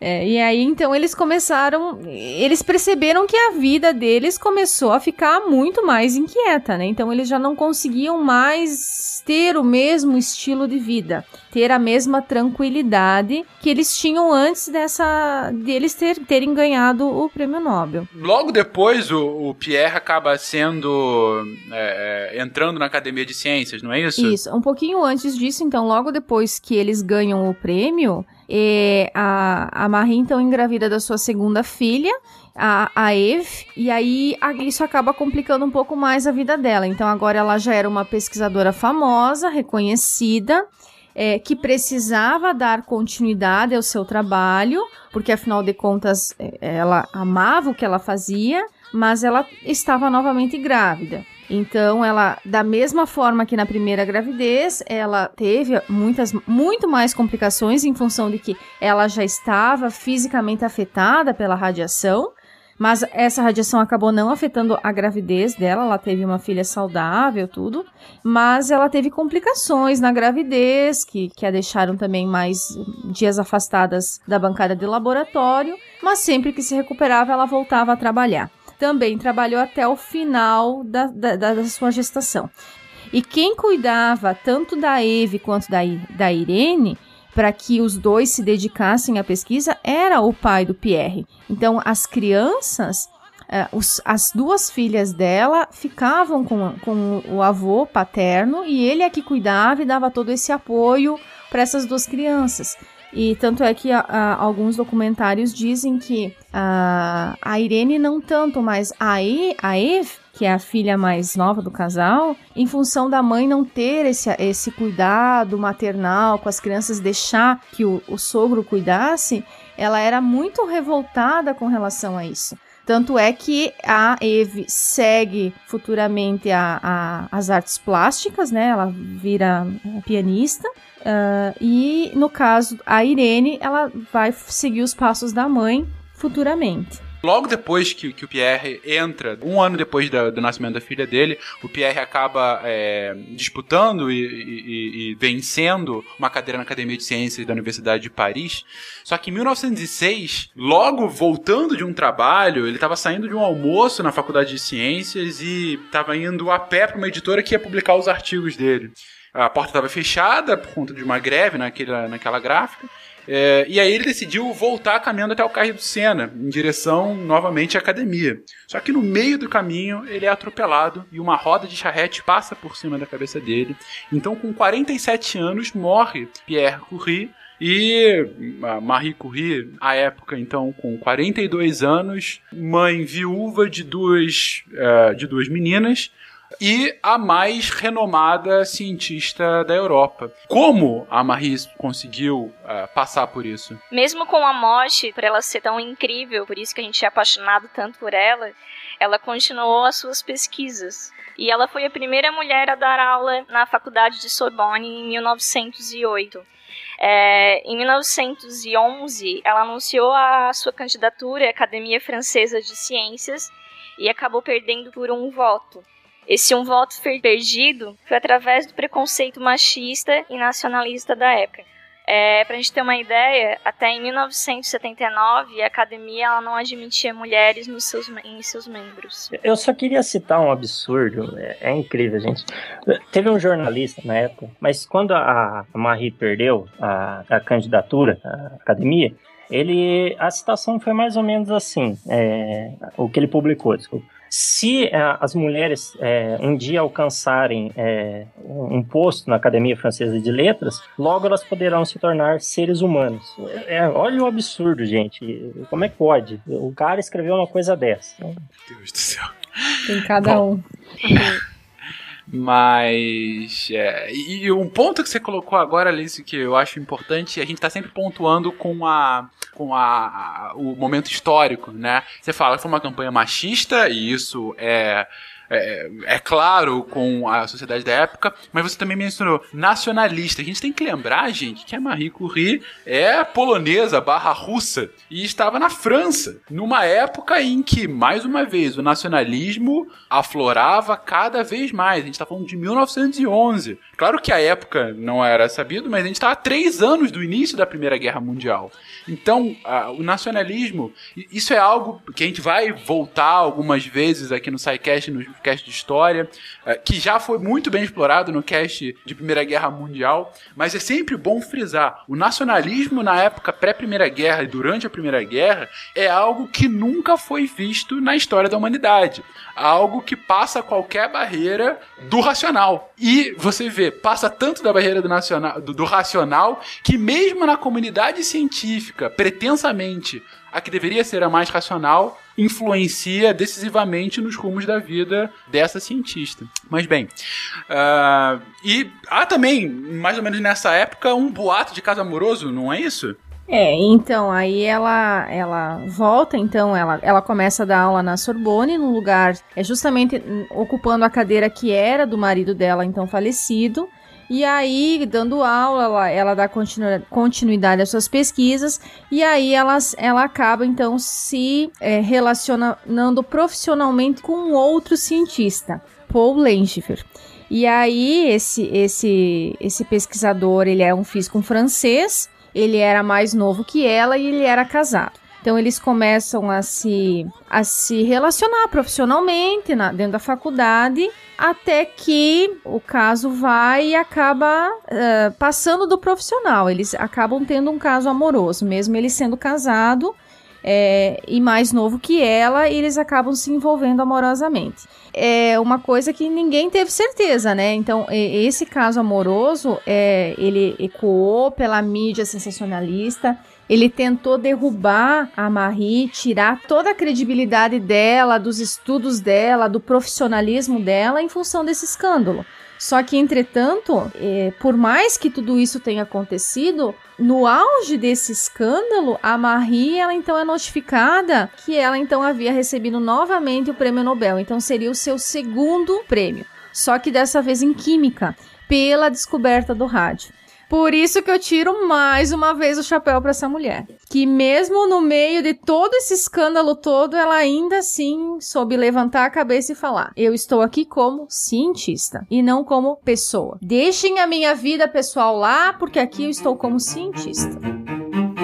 É, e aí então eles começaram, eles perceberam que a vida deles começou a ficar muito mais inquieta, né? Então eles já não conseguiam mais ter o mesmo estilo de vida, ter a mesma tranquilidade que eles tinham antes dessa deles ter, terem ganhado o prêmio Nobel. Logo depois, o, o Pierre acaba sendo. é, é, entrando na Academia de Ciências, não é isso? Isso, um pouquinho antes disso, então, logo depois que eles ganham o prêmio, eh, a, a Marie, então, engravida da sua segunda filha, a, a Eve, e aí a- isso acaba complicando um pouco mais a vida dela. Então, agora ela já era uma pesquisadora famosa, reconhecida, eh, que precisava dar continuidade ao seu trabalho, porque afinal de contas eh, ela amava o que ela fazia, mas ela estava novamente grávida. Então, ela, da mesma forma que na primeira gravidez, ela teve muitas, muito mais complicações em função de que ela já estava fisicamente afetada pela radiação. Mas essa radiação acabou não afetando a gravidez dela, ela teve uma filha saudável, tudo. Mas ela teve complicações na gravidez, que, que a deixaram também mais dias afastadas da bancada de laboratório. Mas sempre que se recuperava, ela voltava a trabalhar também trabalhou até o final da, da, da- sua gestação. E quem cuidava tanto da Eve quanto da, da Irene, para que os dois se dedicassem à pesquisa, era o pai do Pierre. Então, as crianças, eh, os- as duas filhas dela ficavam com, com o avô paterno e ele é que cuidava e dava todo esse apoio para essas duas crianças. E tanto é que a- a- alguns documentários dizem que a, a Irene não tanto, mas a, e, a Eve, que é a filha mais nova do casal, em função da mãe não ter esse, esse cuidado maternal com as crianças, deixar que o, o sogro cuidasse, ela era muito revoltada com relação a isso. Tanto é que a Eve segue futuramente a, a- as artes plásticas, né? Ela vira pianista. ah, e no caso, a Irene, ela vai seguir os passos da mãe futuramente. Logo depois que, que o Pierre entra, um ano depois da- do nascimento da filha dele, o Pierre acaba é, disputando e, e- e- vencendo uma cadeira na Academia de Ciências da Universidade de Paris. Só que em 1906, logo voltando de um trabalho, ele estava saindo de um almoço na Faculdade de Ciências e estava indo a pé para uma editora que ia publicar os artigos dele. A porta estava fechada por conta de uma greve naquela, naquela gráfica. É, e aí ele decidiu voltar caminhando até o Cais do Sena, em direção novamente à academia. Só que no meio do caminho ele é atropelado e uma roda de charrete passa por cima da cabeça dele. Então, com 47 anos, morre Pierre Curie. E Marie Curie, à época, então, com 42 anos, mãe viúva de duas, eh, de duas meninas, e a mais renomada cientista da Europa. Como a Marie conseguiu eh, passar por isso? Mesmo com a morte, por ela ser tão incrível, por isso que a gente é apaixonado tanto por ela, ela continuou as suas pesquisas. E ela foi a primeira mulher a dar aula na faculdade de Sorbonne em 1908. É, em 1911, ela anunciou a sua candidatura à Academia Francesa de Ciências e acabou perdendo por um voto. Esse um voto perdido foi através do preconceito machista e nacionalista da época. É, pra gente ter uma ideia, até em 1979 a academia ela não admitia mulheres nos seus, em seus membros. Eu só queria citar um absurdo, é, é incrível, gente. Teve um jornalista na época, mas quando a, a Marie perdeu a, a candidatura à academia, ele a citação foi mais ou menos assim, é, o que ele publicou, desculpa. Se é, as mulheres é, um dia alcançarem é, um posto na Academia Francesa de Letras, logo elas poderão se tornar seres humanos. É, olha o absurdo, gente. Como é que pode? O cara escreveu uma coisa dessa. Deus do céu. Tem cada um. Mas. é, e, um ponto que você colocou agora, Alice, que eu acho importante, a gente tá sempre pontuando com a. com a, a- o momento histórico, né? Você fala que foi uma campanha machista, e isso é. É, é claro com a sociedade da época, mas você também mencionou nacionalista. A gente tem que lembrar, gente, que a Marie Curie é polonesa barra russa e estava na França, numa época em que, mais uma vez, o nacionalismo aflorava cada vez mais. A gente está falando de 1911. Claro que a época não era sabido, mas a gente está a três anos do início da Primeira Guerra Mundial. Então, ah, o nacionalismo, isso é algo que a gente vai voltar algumas vezes aqui no SciCast, no cast de história, ah, que já foi muito bem explorado no cast de Primeira Guerra Mundial, mas é sempre bom frisar, o nacionalismo na época pré-Primeira Guerra e durante a Primeira Guerra é algo que nunca foi visto na história da humanidade. Algo que passa qualquer barreira do racional. E você vê, passa tanto da barreira do, nacional, do, do racional que mesmo na comunidade científica, pretensamente a que deveria ser a mais racional, influencia decisivamente nos rumos da vida dessa cientista. Mas bem, ah, e há também, mais ou menos nessa época, um boato de caso amoroso, não é isso? É, então, aí ela ela volta, então, ela, ela começa a dar aula na Sorbonne, num lugar, é justamente ocupando a cadeira que era do marido dela, então falecido. E aí, dando aula, ela, ela dá continu- continuidade às suas pesquisas, e aí ela, ela acaba, então, se é, relacionando profissionalmente com outro cientista, Paul Lengifer. E aí, esse, esse, esse pesquisador, ele é um físico francês, ele era mais novo que ela e ele era casado. Então eles começam a se, a se relacionar profissionalmente na- dentro da faculdade, até que o caso vai e acaba eh, passando do profissional. Eles acabam tendo um caso amoroso, mesmo ele sendo casado é, e mais novo que ela, eles acabam se envolvendo amorosamente. É uma coisa que ninguém teve certeza, né? Então, esse caso amoroso, é, ele ecoou pela mídia sensacionalista. Ele tentou derrubar a Marie, tirar toda a credibilidade dela, dos estudos dela, do profissionalismo dela, em função desse escândalo. Só que, entretanto, eh, por mais que tudo isso tenha acontecido, no auge desse escândalo, a Marie, ela então é notificada que ela então havia recebido novamente o prêmio Nobel. Então seria o seu segundo prêmio. Só que dessa vez em química, pela descoberta do rádio. Por isso que eu tiro mais uma vez o chapéu para essa mulher. Que mesmo no meio de todo esse escândalo todo, ela ainda assim soube levantar a cabeça e falar: Eu estou aqui como cientista e não como pessoa. Deixem a minha vida pessoal lá, porque aqui eu estou como cientista.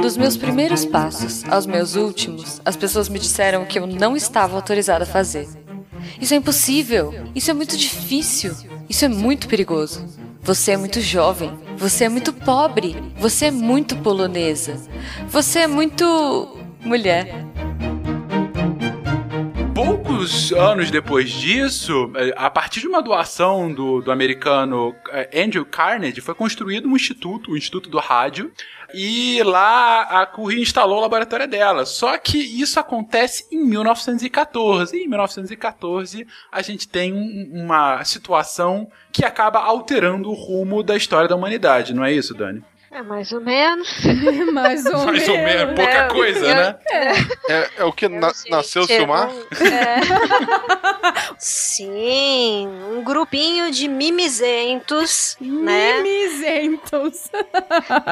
Dos meus primeiros passos aos meus últimos, as pessoas me disseram que eu não estava autorizada a fazer. Isso é impossível. Isso é muito difícil. Isso é muito perigoso. Você é muito jovem. Você é muito pobre. Você é muito polonesa. Você é muito. mulher. Poucos anos depois disso, eh, a partir de uma doação do, do americano eh, Andrew Carnegie, foi construído um instituto, o Instituto do Rádio, E lá a Curie instalou o laboratório dela. Só que isso acontece em 1914. E em 1914 a gente tem um- uma situação que acaba alterando o rumo da história da humanidade, não é isso, Dani? É mais ou menos. mais ou Mais ou menos, pouca coisa, né? É, é o que na- nasceu o Silmar? Sim, um grupinho de mimizentos, né? Mimizentos.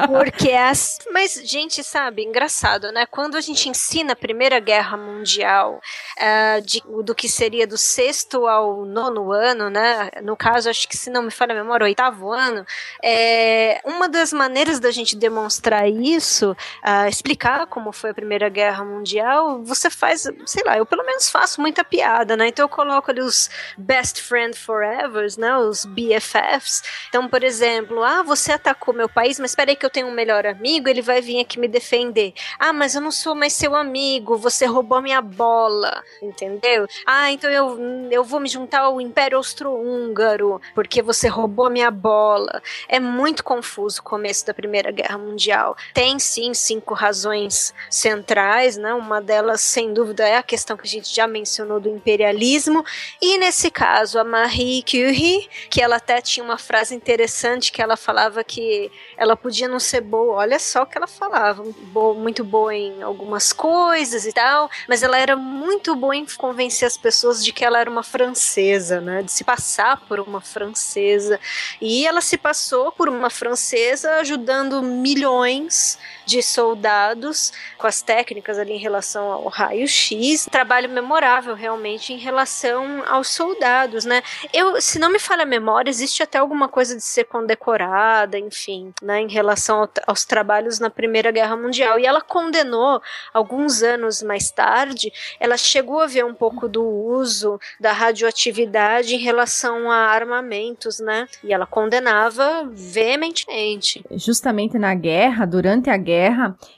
Porque as. Mas, gente, sabe, engraçado, né? Quando a gente ensina a Primeira Guerra Mundial, ah, de- do que seria do sexto ao nono ano, né? No caso, acho que se não me falha a memória, oitavo ano, é, uma das maneiras da gente demonstrar isso, ah, explicar como foi a Primeira Guerra Mundial, você faz, sei lá, eu pelo menos faço muita piada, né? Então eu coloco ali os Best Friend Forevers, né? Os BFFs. Então, por exemplo, ah, você atacou meu país, mas espera aí que eu tenho um melhor amigo, ele vai vir aqui me defender. Ah, mas eu não sou mais seu amigo, você roubou minha bola, entendeu? Ah, então eu, eu vou me juntar ao Império Austro-Húngaro, porque você roubou minha bola. É muito confuso o começo da Primeira Guerra Mundial. Tem sim cinco razões centrais, né? Uma delas, sem dúvida, é a questão que a gente já mencionou do imperialismo. E nesse caso, a Marie Curie, que ela até tinha uma frase interessante que ela falava que ela podia não ser boa, olha só o que ela falava, bo- muito boa em algumas coisas e tal, mas ela era muito boa em convencer as pessoas de que ela era uma francesa, né? De se passar por uma francesa. E ela se passou por uma francesa ajudando milhões de soldados com as técnicas ali em relação ao raio-x. Trabalho memorável realmente em relação aos soldados, né? Eu, se não me falha a memória, existe até alguma coisa de ser condecorada, enfim, né, em relação ao- aos trabalhos na Primeira Guerra Mundial. E ela condenou, alguns anos mais tarde, ela chegou a ver um pouco do uso da radioatividade em relação a armamentos, né? E ela condenava veementemente. justamente na guerra, durante a guerra,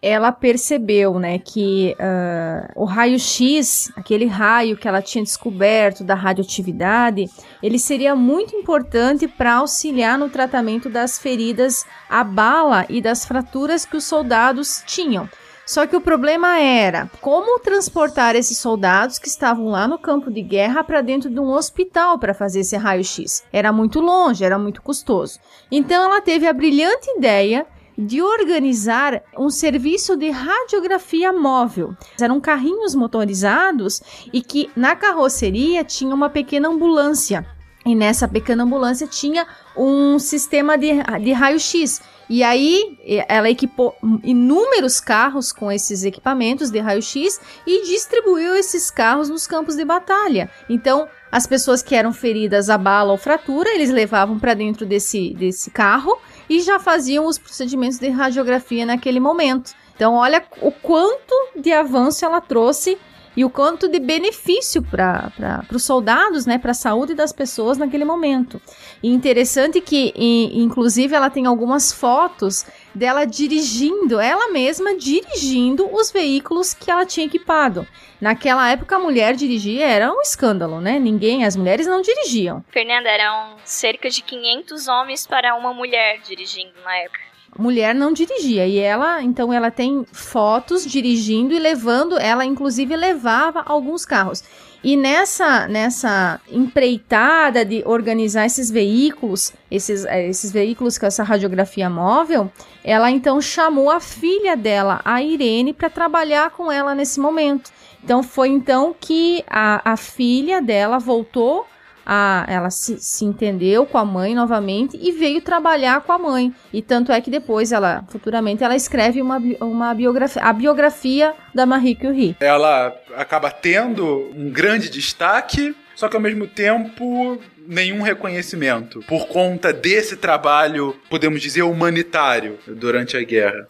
ela percebeu, né, que ah, o raio-x, aquele raio que ela tinha descoberto da radioatividade, ele seria muito importante para auxiliar no tratamento das feridas à bala e das fraturas que os soldados tinham. Só que o problema era como transportar esses soldados que estavam lá no campo de guerra para dentro de um hospital para fazer esse raio-x. Era muito longe, era muito custoso. Então ela teve a brilhante ideia de organizar um serviço de radiografia móvel. Eram carrinhos motorizados e que na carroceria tinha uma pequena ambulância. E nessa pequena ambulância tinha um sistema de, de raio-x. E aí ela equipou inúmeros carros com esses equipamentos de raio-x e distribuiu esses carros nos campos de batalha. Então, as pessoas que eram feridas a bala ou fratura, eles levavam para dentro desse, desse carro e já faziam os procedimentos de radiografia naquele momento. Então, olha o quanto de avanço ela trouxe e o quanto de benefício para os soldados, né, para a saúde das pessoas naquele momento. E interessante que, e- inclusive, ela tem algumas fotos dela dirigindo, ela mesma dirigindo os veículos que ela tinha equipado. Naquela época, a mulher dirigir era um escândalo, né? Ninguém, as mulheres não dirigiam. Fernanda, eram cerca de 500 homens para uma mulher dirigindo na época. mulher não dirigia e ela então ela tem fotos dirigindo e levando ela inclusive levava alguns carros e nessa nessa empreitada de organizar esses veículos esses eh, esses veículos com essa radiografia móvel ela então chamou a filha dela a Irene para trabalhar com ela nesse momento. Então foi então que a, a filha dela voltou a, ela se, se entendeu com a mãe novamente e veio trabalhar com a mãe. E tanto é que depois ela, futuramente, ela escreve uma, uma biografia, a biografia da Marie Curie. Ela acaba tendo um grande destaque, só que ao mesmo tempo nenhum reconhecimento por conta desse trabalho, podemos dizer, humanitário durante a guerra.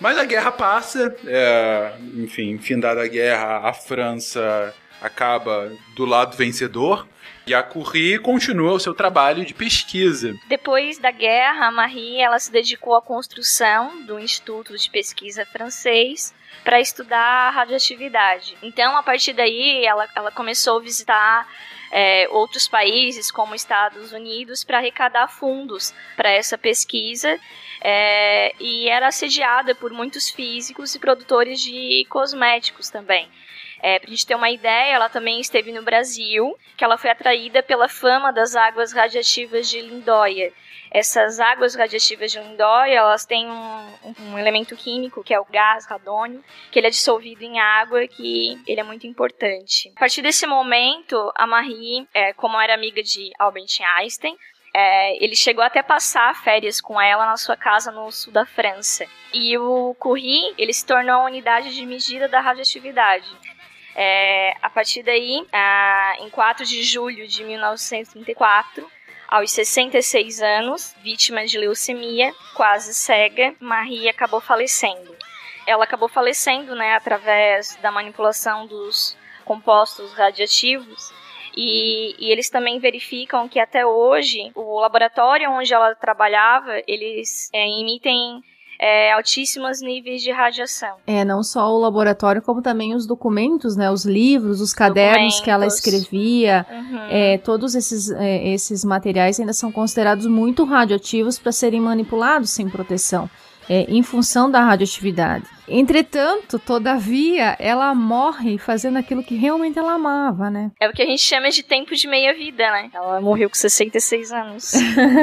Mas a guerra passa, é, enfim, findada a guerra, a França acaba do lado vencedor e a Curie continua o seu trabalho de pesquisa. Depois da guerra, a Marie ela se dedicou à construção do Instituto de Pesquisa francês para estudar a radioatividade. Então, a partir daí, ela, ela começou a visitar é, outros países, como Estados Unidos, para arrecadar fundos para essa pesquisa. É, e era assediada por muitos físicos e produtores de cosméticos também. É, pra gente ter uma ideia, ela também esteve no Brasil, que ela foi atraída pela fama das águas radiativas de Lindóia. Essas águas radiativas de Lindóia, elas têm um, um elemento químico, que é o gás radônio, que ele é dissolvido em água, que ele é muito importante. A partir desse momento, a Marie, é, como era amiga de Albert Einstein, é, ele chegou até passar férias com ela na sua casa no sul da França. E o Curie, ele se tornou a unidade de medida da radioatividade. É, a partir daí, ah, em 4 de julho de 1934, aos 66 anos, vítima de leucemia, quase cega, Marie acabou falecendo. Ela acabou falecendo né, através da manipulação dos compostos radiativos e, e, eles também verificam que até hoje o laboratório onde ela trabalhava eles é, emitem é, altíssimos níveis de radiação. É, não só o laboratório, como também os documentos, né? Os livros, os cadernos que ela escrevia. Uhum. É, todos esses, é, esses materiais ainda são considerados muito radioativos para serem manipulados sem proteção. É, em função da radioatividade. Entretanto, todavia, ela morre fazendo aquilo que realmente ela amava, né? É o que a gente chama de tempo de meia-vida, né? Ela morreu com 66 anos.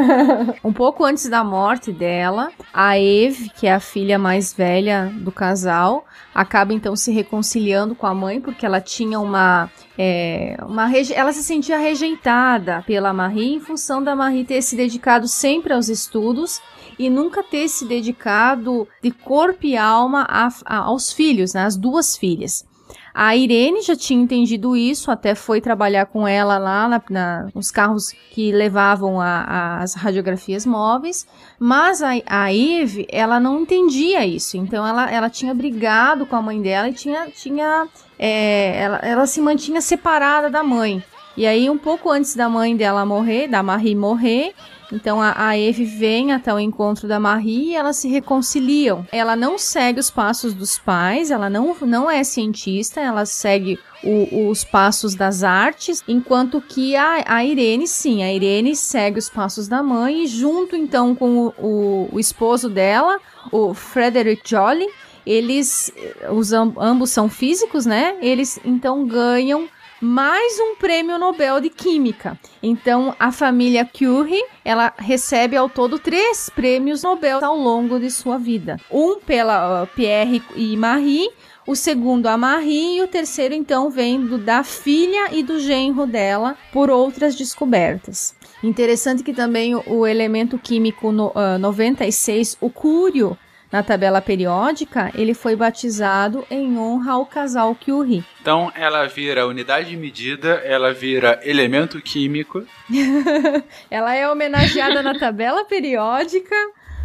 um pouco antes da morte dela, a Eve, que é a filha mais velha do casal, acaba então se reconciliando com a mãe, porque ela tinha uma. É, uma ela se sentia rejeitada pela Marie em função da Marie ter se dedicado sempre aos estudos e nunca ter se dedicado de corpo e alma a, a, aos filhos, né, as duas filhas. A Irene já tinha entendido isso, até foi trabalhar com ela lá na, na, nos carros que levavam a, as radiografias móveis, mas a, a Eve, ela não entendia isso, então ela, ela tinha brigado com a mãe dela e tinha, tinha é, ela, ela se mantinha separada da mãe. E aí, um pouco antes da mãe dela morrer, da Marie morrer, então a, a Eve vem até o encontro da Marie e elas se reconciliam. Ela não segue os passos dos pais, ela não, não é cientista, ela segue o, os passos das artes, enquanto que a, a Irene, sim, a Irene segue os passos da mãe e junto então com o, o, o esposo dela, o Frederick Jolly, eles, os ambos são físicos, né? Eles então ganham mais um prêmio Nobel de Química. Então, a família Curie, ela recebe ao todo três prêmios Nobel ao longo de sua vida. Um pela Pierre e Marie, o segundo a Marie e o terceiro então vem do, da filha e do genro dela por outras descobertas. Interessante que também o, o elemento químico no, uh, 96, o cúrio, na tabela periódica, ele foi batizado em honra ao casal Curie. Então ela vira unidade de medida, ela vira elemento químico. ela é homenageada na tabela periódica.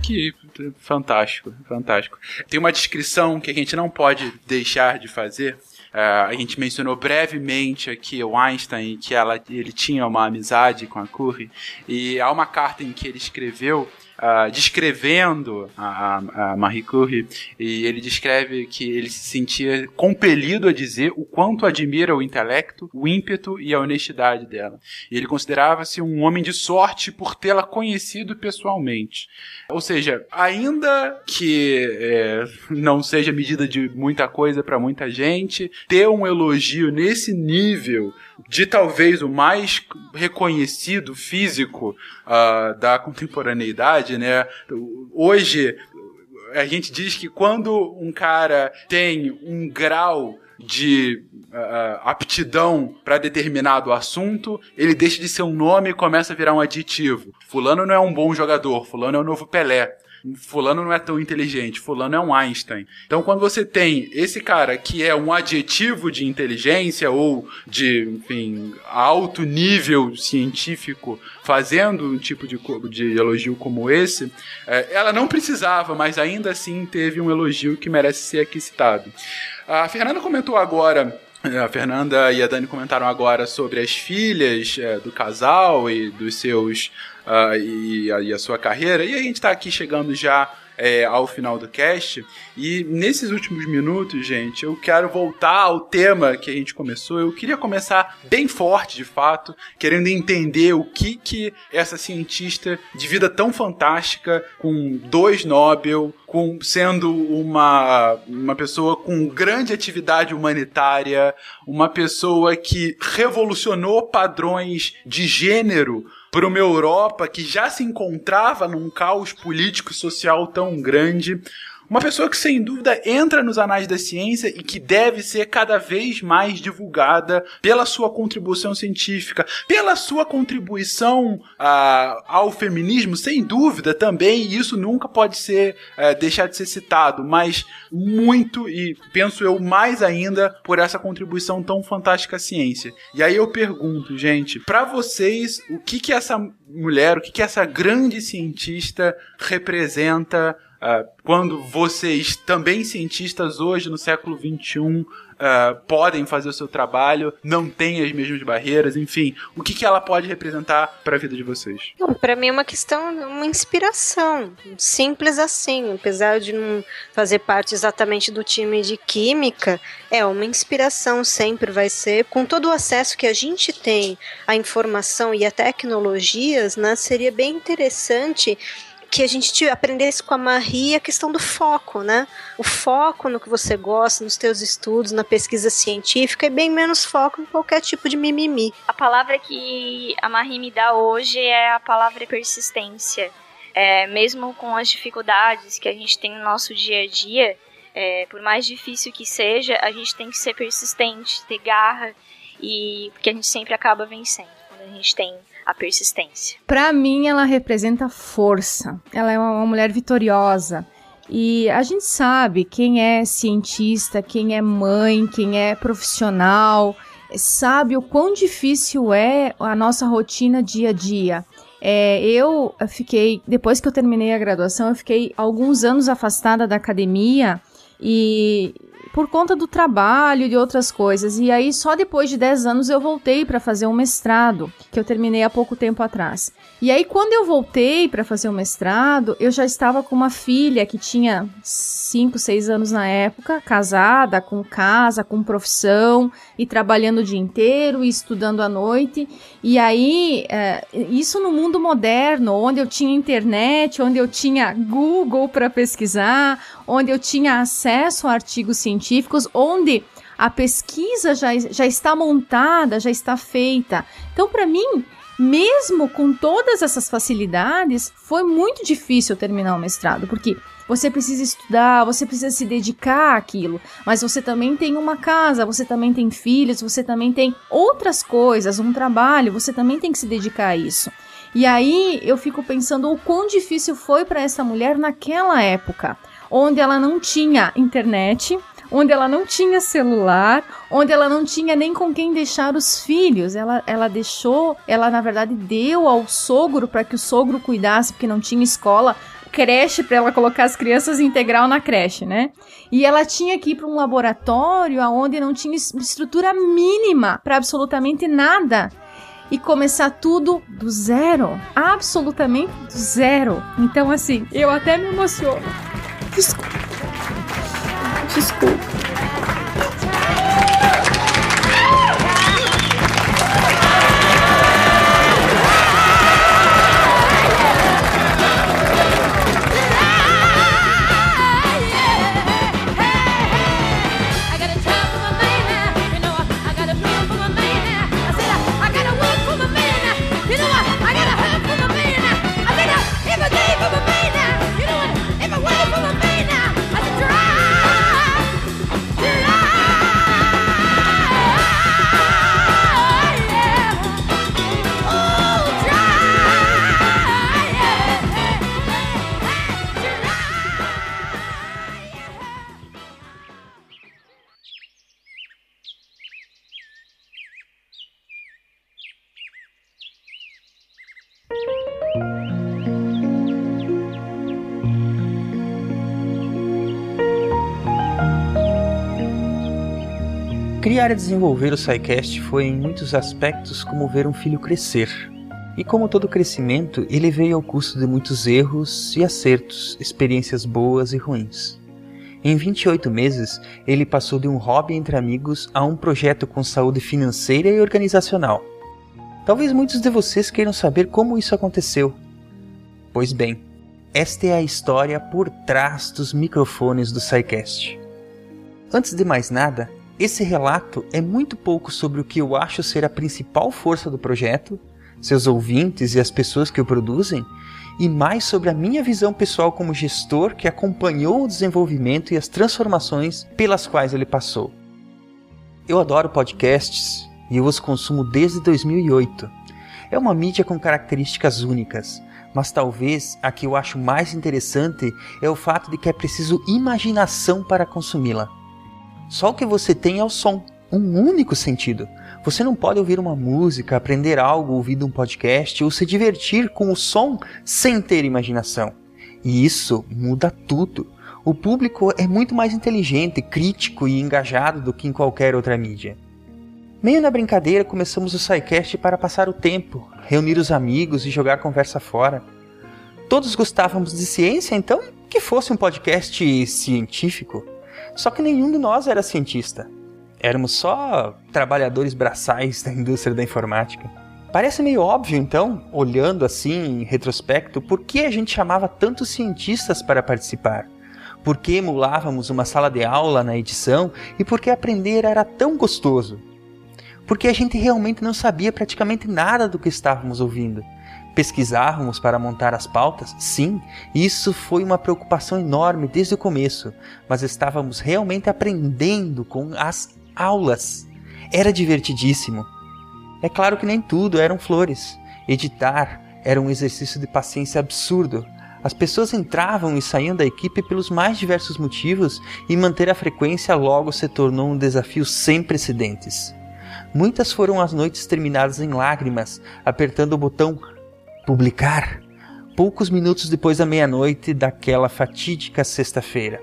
Que fantástico, fantástico. Tem uma descrição que a gente não pode deixar de fazer. Uh, a gente mencionou brevemente aqui o Einstein, que ela, ele tinha uma amizade com a Curie, e há uma carta em que ele escreveu Uh, descrevendo a, a, Marie Curie e ele descreve que ele se sentia compelido a dizer o quanto admira o intelecto, o ímpeto e a honestidade dela. E ele considerava-se um homem de sorte por tê-la conhecido pessoalmente. Ou seja, ainda que é, não seja medida de muita coisa para muita gente, ter um elogio nesse nível de talvez o mais reconhecido físico uh, da contemporaneidade, né? Hoje a gente diz que quando um cara tem um grau de uh, aptidão para determinado assunto, ele deixa de ser um nome e começa a virar um aditivo. Fulano não é um bom jogador, fulano é o novo Pelé. Fulano não é tão inteligente, Fulano é um Einstein. Então, quando você tem esse cara que é um adjetivo de inteligência ou de, enfim, alto nível científico fazendo um tipo de, de elogio como esse, é, ela não precisava, mas ainda assim teve um elogio que merece ser aqui citado. A Fernanda comentou agora a Fernanda e a Dani comentaram agora sobre as filhas é, do casal e dos seus uh, e, a, e, a, sua carreira. E a gente está aqui chegando já é, ao final do cast. E nesses últimos minutos, gente, eu quero voltar ao tema que a gente começou. Eu queria começar bem forte, de fato, querendo entender o que que essa cientista de vida tão fantástica, com dois Nobel, com sendo uma, uma pessoa com grande atividade humanitária, uma pessoa que revolucionou padrões de gênero para uma Europa que já se encontrava num caos político e social tão grande. Uma pessoa que, sem dúvida, entra nos anais da ciência e que deve ser cada vez mais divulgada pela sua contribuição científica, pela sua contribuição ah, ao feminismo, sem dúvida também, e isso nunca pode ser eh, deixar de ser citado, mas muito, e penso eu mais ainda, por essa contribuição tão fantástica à ciência. E aí eu pergunto, gente, para vocês, o que que essa mulher, o que que essa grande cientista representa ah, quando vocês, também cientistas hoje no século XXI, ah, podem fazer o seu trabalho, não têm as mesmas barreiras, enfim, o que, que ela pode representar para a vida de vocês? Para mim é uma questão, uma inspiração, simples assim, apesar de não fazer parte exatamente do time de química, é uma inspiração sempre vai ser, com todo o acesso que a gente tem à informação e a tecnologias, né, seria bem interessante que a gente te- aprendesse com a Marie a questão do foco, né? O foco no que você gosta, nos teus estudos, na pesquisa científica e bem menos foco em qualquer tipo de mimimi. A palavra que a Marie me dá hoje é a palavra persistência. É, mesmo com as dificuldades que a gente tem no nosso dia a dia, é, por mais difícil que seja, a gente tem que ser persistente, ter garra, e porque a gente sempre acaba vencendo a gente tem a persistência. Pra mim, ela representa força. Ela é uma, uma mulher vitoriosa. E a gente sabe quem é cientista, quem é mãe, quem é profissional, sabe o quão difícil é a nossa rotina dia a dia. É, eu fiquei, depois que eu terminei a graduação, eu fiquei alguns anos afastada da academia e por conta do trabalho e de outras coisas. E aí, só depois de 10 anos, eu voltei para fazer um mestrado, que eu terminei há pouco tempo atrás. E aí, quando eu voltei para fazer o mestrado, eu já estava com uma filha que tinha 5, 6 anos na época, casada, com casa, com profissão, e trabalhando o dia inteiro e estudando à noite. E aí, é, isso no mundo moderno, onde eu tinha internet, onde eu tinha Google para pesquisar, onde eu tinha acesso a artigos científicos, onde a pesquisa já, já está montada, já está feita. Então, para mim, mesmo com todas essas facilidades, foi muito difícil terminar o mestrado, porque você precisa estudar, você precisa se dedicar àquilo, mas você também tem uma casa, você também tem filhos, você também tem outras coisas, um trabalho, você também tem que se dedicar a isso. E aí eu fico pensando o quão difícil foi para essa mulher naquela época, onde ela não tinha internet, onde ela não tinha celular, onde ela não tinha nem com quem deixar os filhos. Ela, ela deixou, ela na verdade deu ao sogro para que o sogro cuidasse, porque não tinha escola, creche para ela colocar as crianças integral na creche, né? E ela tinha que ir para um laboratório aonde não tinha es- estrutura mínima para absolutamente nada. E começar tudo do zero, absolutamente do zero. Então, assim, eu até me emociono. Desculpa. Desculpa. I Criar e desenvolver o SciCast foi em muitos aspectos como ver um filho crescer. E como todo crescimento, ele veio ao custo de muitos erros e acertos, experiências boas e ruins. Em 28 meses, ele passou de um hobby entre amigos a um projeto com saúde financeira e organizacional. Talvez muitos de vocês queiram saber como isso aconteceu. Pois bem, esta é a história por trás dos microfones do SciCast. Antes de mais nada, esse relato é muito pouco sobre o que eu acho ser a principal força do projeto, seus ouvintes e as pessoas que o produzem, e mais sobre a minha visão pessoal como gestor que acompanhou o desenvolvimento e as transformações pelas quais ele passou. Eu adoro podcasts e eu os consumo desde 2008. É uma mídia com características únicas, mas talvez a que eu acho mais interessante é o fato de que é preciso imaginação para consumi-la. Só o que você tem é o som, um único sentido. Você não pode ouvir uma música, aprender algo ouvindo um podcast ou se divertir com o som sem ter imaginação. E isso muda tudo. O público é muito mais inteligente, crítico e engajado do que em qualquer outra mídia. Meio na brincadeira, começamos o SciCast para passar o tempo, reunir os amigos e jogar conversa fora. Todos gostávamos de ciência, então que fosse um podcast científico. Só que nenhum de nós era cientista. Éramos só trabalhadores braçais da indústria da informática. Parece meio óbvio, então, olhando assim em retrospecto, por que a gente chamava tantos cientistas para participar? Por que emulávamos uma sala de aula na edição e por que aprender era tão gostoso? Porque a gente realmente não sabia praticamente nada do que estávamos ouvindo. Pesquisávamos para montar as pautas? Sim, isso foi uma preocupação enorme desde o começo, mas estávamos realmente aprendendo com as aulas. Era divertidíssimo. É claro que nem tudo eram flores. Editar era um exercício de paciência absurdo. As pessoas entravam e saíam da equipe pelos mais diversos motivos e manter a frequência logo se tornou um desafio sem precedentes. Muitas foram as noites terminadas em lágrimas, apertando o botão publicar poucos minutos depois da meia-noite daquela fatídica sexta-feira,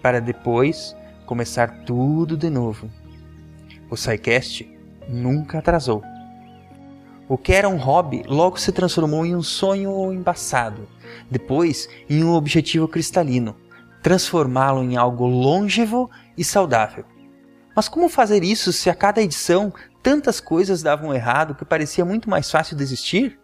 para depois começar tudo de novo. O SciCast nunca atrasou. O que era um hobby logo se transformou em um sonho embaçado, depois em um objetivo cristalino, transformá-lo em algo longevo e saudável. Mas como fazer isso se a cada edição tantas coisas davam errado que parecia muito mais fácil desistir?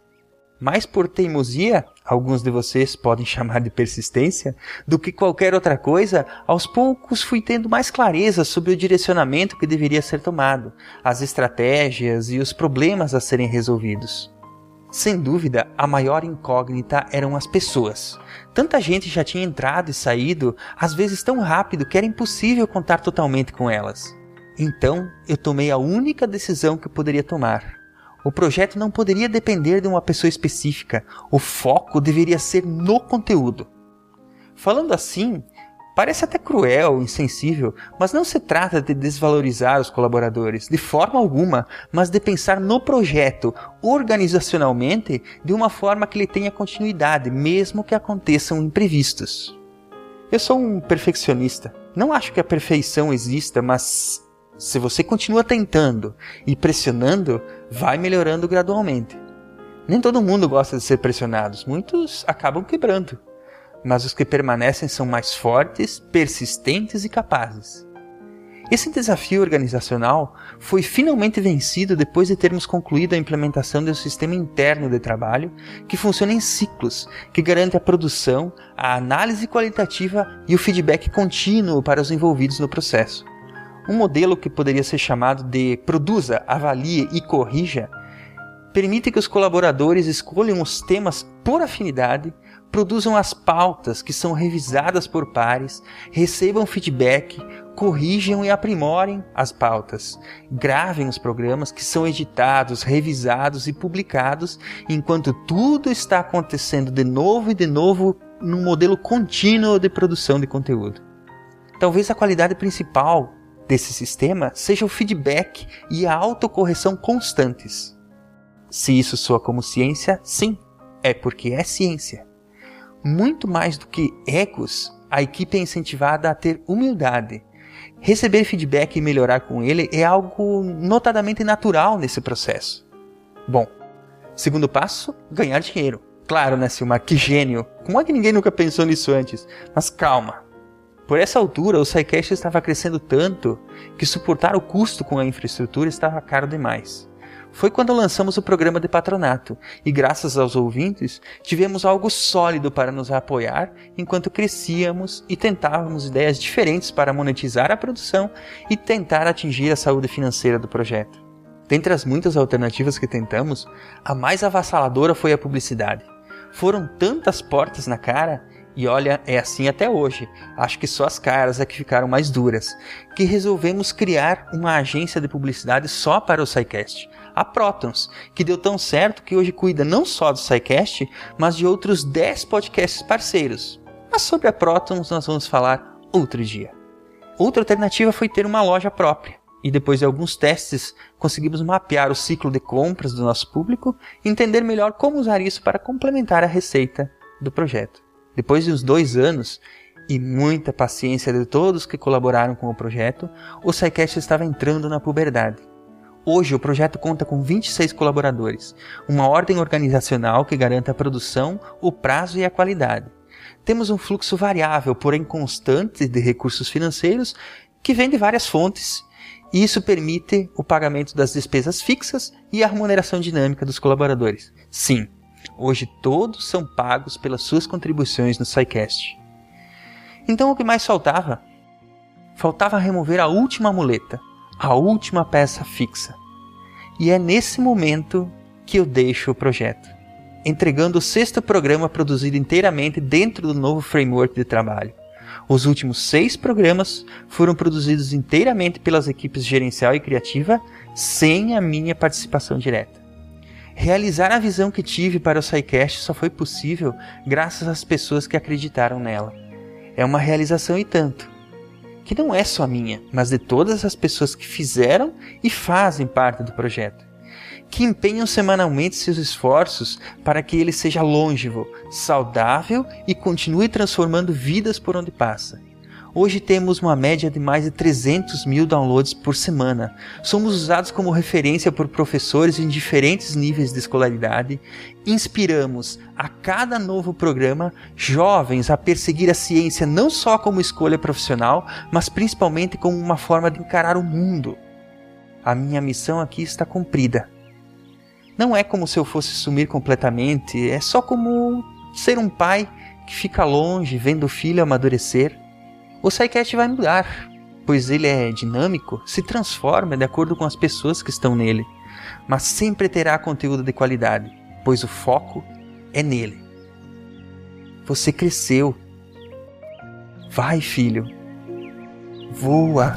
Mais por teimosia, alguns de vocês podem chamar de persistência, do que qualquer outra coisa, aos poucos fui tendo mais clareza sobre o direcionamento que deveria ser tomado, as estratégias e os problemas a serem resolvidos. Sem dúvida, a maior incógnita eram as pessoas. Tanta gente já tinha entrado e saído, às vezes tão rápido que era impossível contar totalmente com elas. Então, eu tomei a única decisão que poderia tomar. O projeto não poderia depender de uma pessoa específica, o foco deveria ser no conteúdo. Falando assim, parece até cruel, insensível, mas não se trata de desvalorizar os colaboradores, de forma alguma, mas de pensar no projeto organizacionalmente de uma forma que ele tenha continuidade, mesmo que aconteçam imprevistos. Eu sou um perfeccionista. Não acho que a perfeição exista, mas se você continua tentando e pressionando, vai melhorando gradualmente. Nem todo mundo gosta de ser pressionados, muitos acabam quebrando, mas os que permanecem são mais fortes, persistentes e capazes. Esse desafio organizacional foi finalmente vencido depois de termos concluído a implementação de um sistema interno de trabalho que funciona em ciclos, que garante a produção, a análise qualitativa e o feedback contínuo para os envolvidos no processo. Um modelo que poderia ser chamado de produza, avalie e corrija permite que os colaboradores escolham os temas por afinidade, produzam as pautas que são revisadas por pares, recebam feedback, corrijam e aprimorem as pautas, gravem os programas que são editados, revisados e publicados, enquanto tudo está acontecendo de novo e de novo num modelo contínuo de produção de conteúdo. Talvez a qualidade principal desse sistema seja o feedback e a autocorreção constantes. Se isso soa como ciência, sim, é porque é ciência. Muito mais do que egos, a equipe é incentivada a ter humildade. Receber feedback e melhorar com ele é algo notadamente natural nesse processo. Bom, Segundo passo, ganhar dinheiro. Claro, né, Silmar? Que gênio! Como é que ninguém nunca pensou nisso antes? Mas calma. Por essa altura, o SciCast estava crescendo tanto que suportar o custo com a infraestrutura estava caro demais. Foi quando lançamos o programa de patronato e, graças aos ouvintes, tivemos algo sólido para nos apoiar enquanto crescíamos e tentávamos ideias diferentes para monetizar a produção e tentar atingir a saúde financeira do projeto. Dentre as muitas alternativas que tentamos, a mais avassaladora foi a publicidade. Foram tantas portas na cara, e olha, é assim até hoje, acho que só as caras é que ficaram mais duras, que resolvemos criar uma agência de publicidade só para o SciCast, a Protons, que deu tão certo que hoje cuida não só do SciCast, mas de outros 10 podcasts parceiros. Mas sobre a Protons nós vamos falar outro dia. Outra alternativa foi ter uma loja própria e depois de alguns testes conseguimos mapear o ciclo de compras do nosso público e entender melhor como usar isso para complementar a receita do projeto. Depois de uns dois anos e muita paciência de todos que colaboraram com o projeto, o SciCast estava entrando na puberdade. Hoje o projeto conta com 26 colaboradores, uma ordem organizacional que garanta a produção, o prazo e a qualidade. Temos um fluxo variável, porém constante, de recursos financeiros que vem de várias fontes e isso permite o pagamento das despesas fixas e a remuneração dinâmica dos colaboradores. Sim, hoje todos são pagos pelas suas contribuições no SciCast. Então o que mais faltava? Faltava remover a última muleta, a última peça fixa. E é nesse momento que eu deixo o projeto, entregando o sexto programa produzido inteiramente dentro do novo framework de trabalho. Os últimos seis programas foram produzidos inteiramente pelas equipes gerencial e criativa, sem a minha participação direta. Realizar a visão que tive para o SciCast só foi possível graças às pessoas que acreditaram nela. É uma realização e tanto, que não é só minha, mas de todas as pessoas que fizeram e fazem parte do projeto, que empenham semanalmente seus esforços para que ele seja longevo, saudável e continue transformando vidas por onde passa. Hoje temos uma média de mais de 300 mil downloads por semana. Somos usados como referência por professores em diferentes níveis de escolaridade. Inspiramos a cada novo programa jovens a perseguir a ciência não só como escolha profissional, mas principalmente como uma forma de encarar o mundo. A minha missão aqui está cumprida. Não é como se eu fosse sumir completamente, é só como ser um pai que fica longe vendo o filho amadurecer. O SciCast vai mudar, pois ele é dinâmico, se transforma de acordo com as pessoas que estão nele, mas sempre terá conteúdo de qualidade, pois o foco é nele. Você cresceu. Vai, filho. Voa.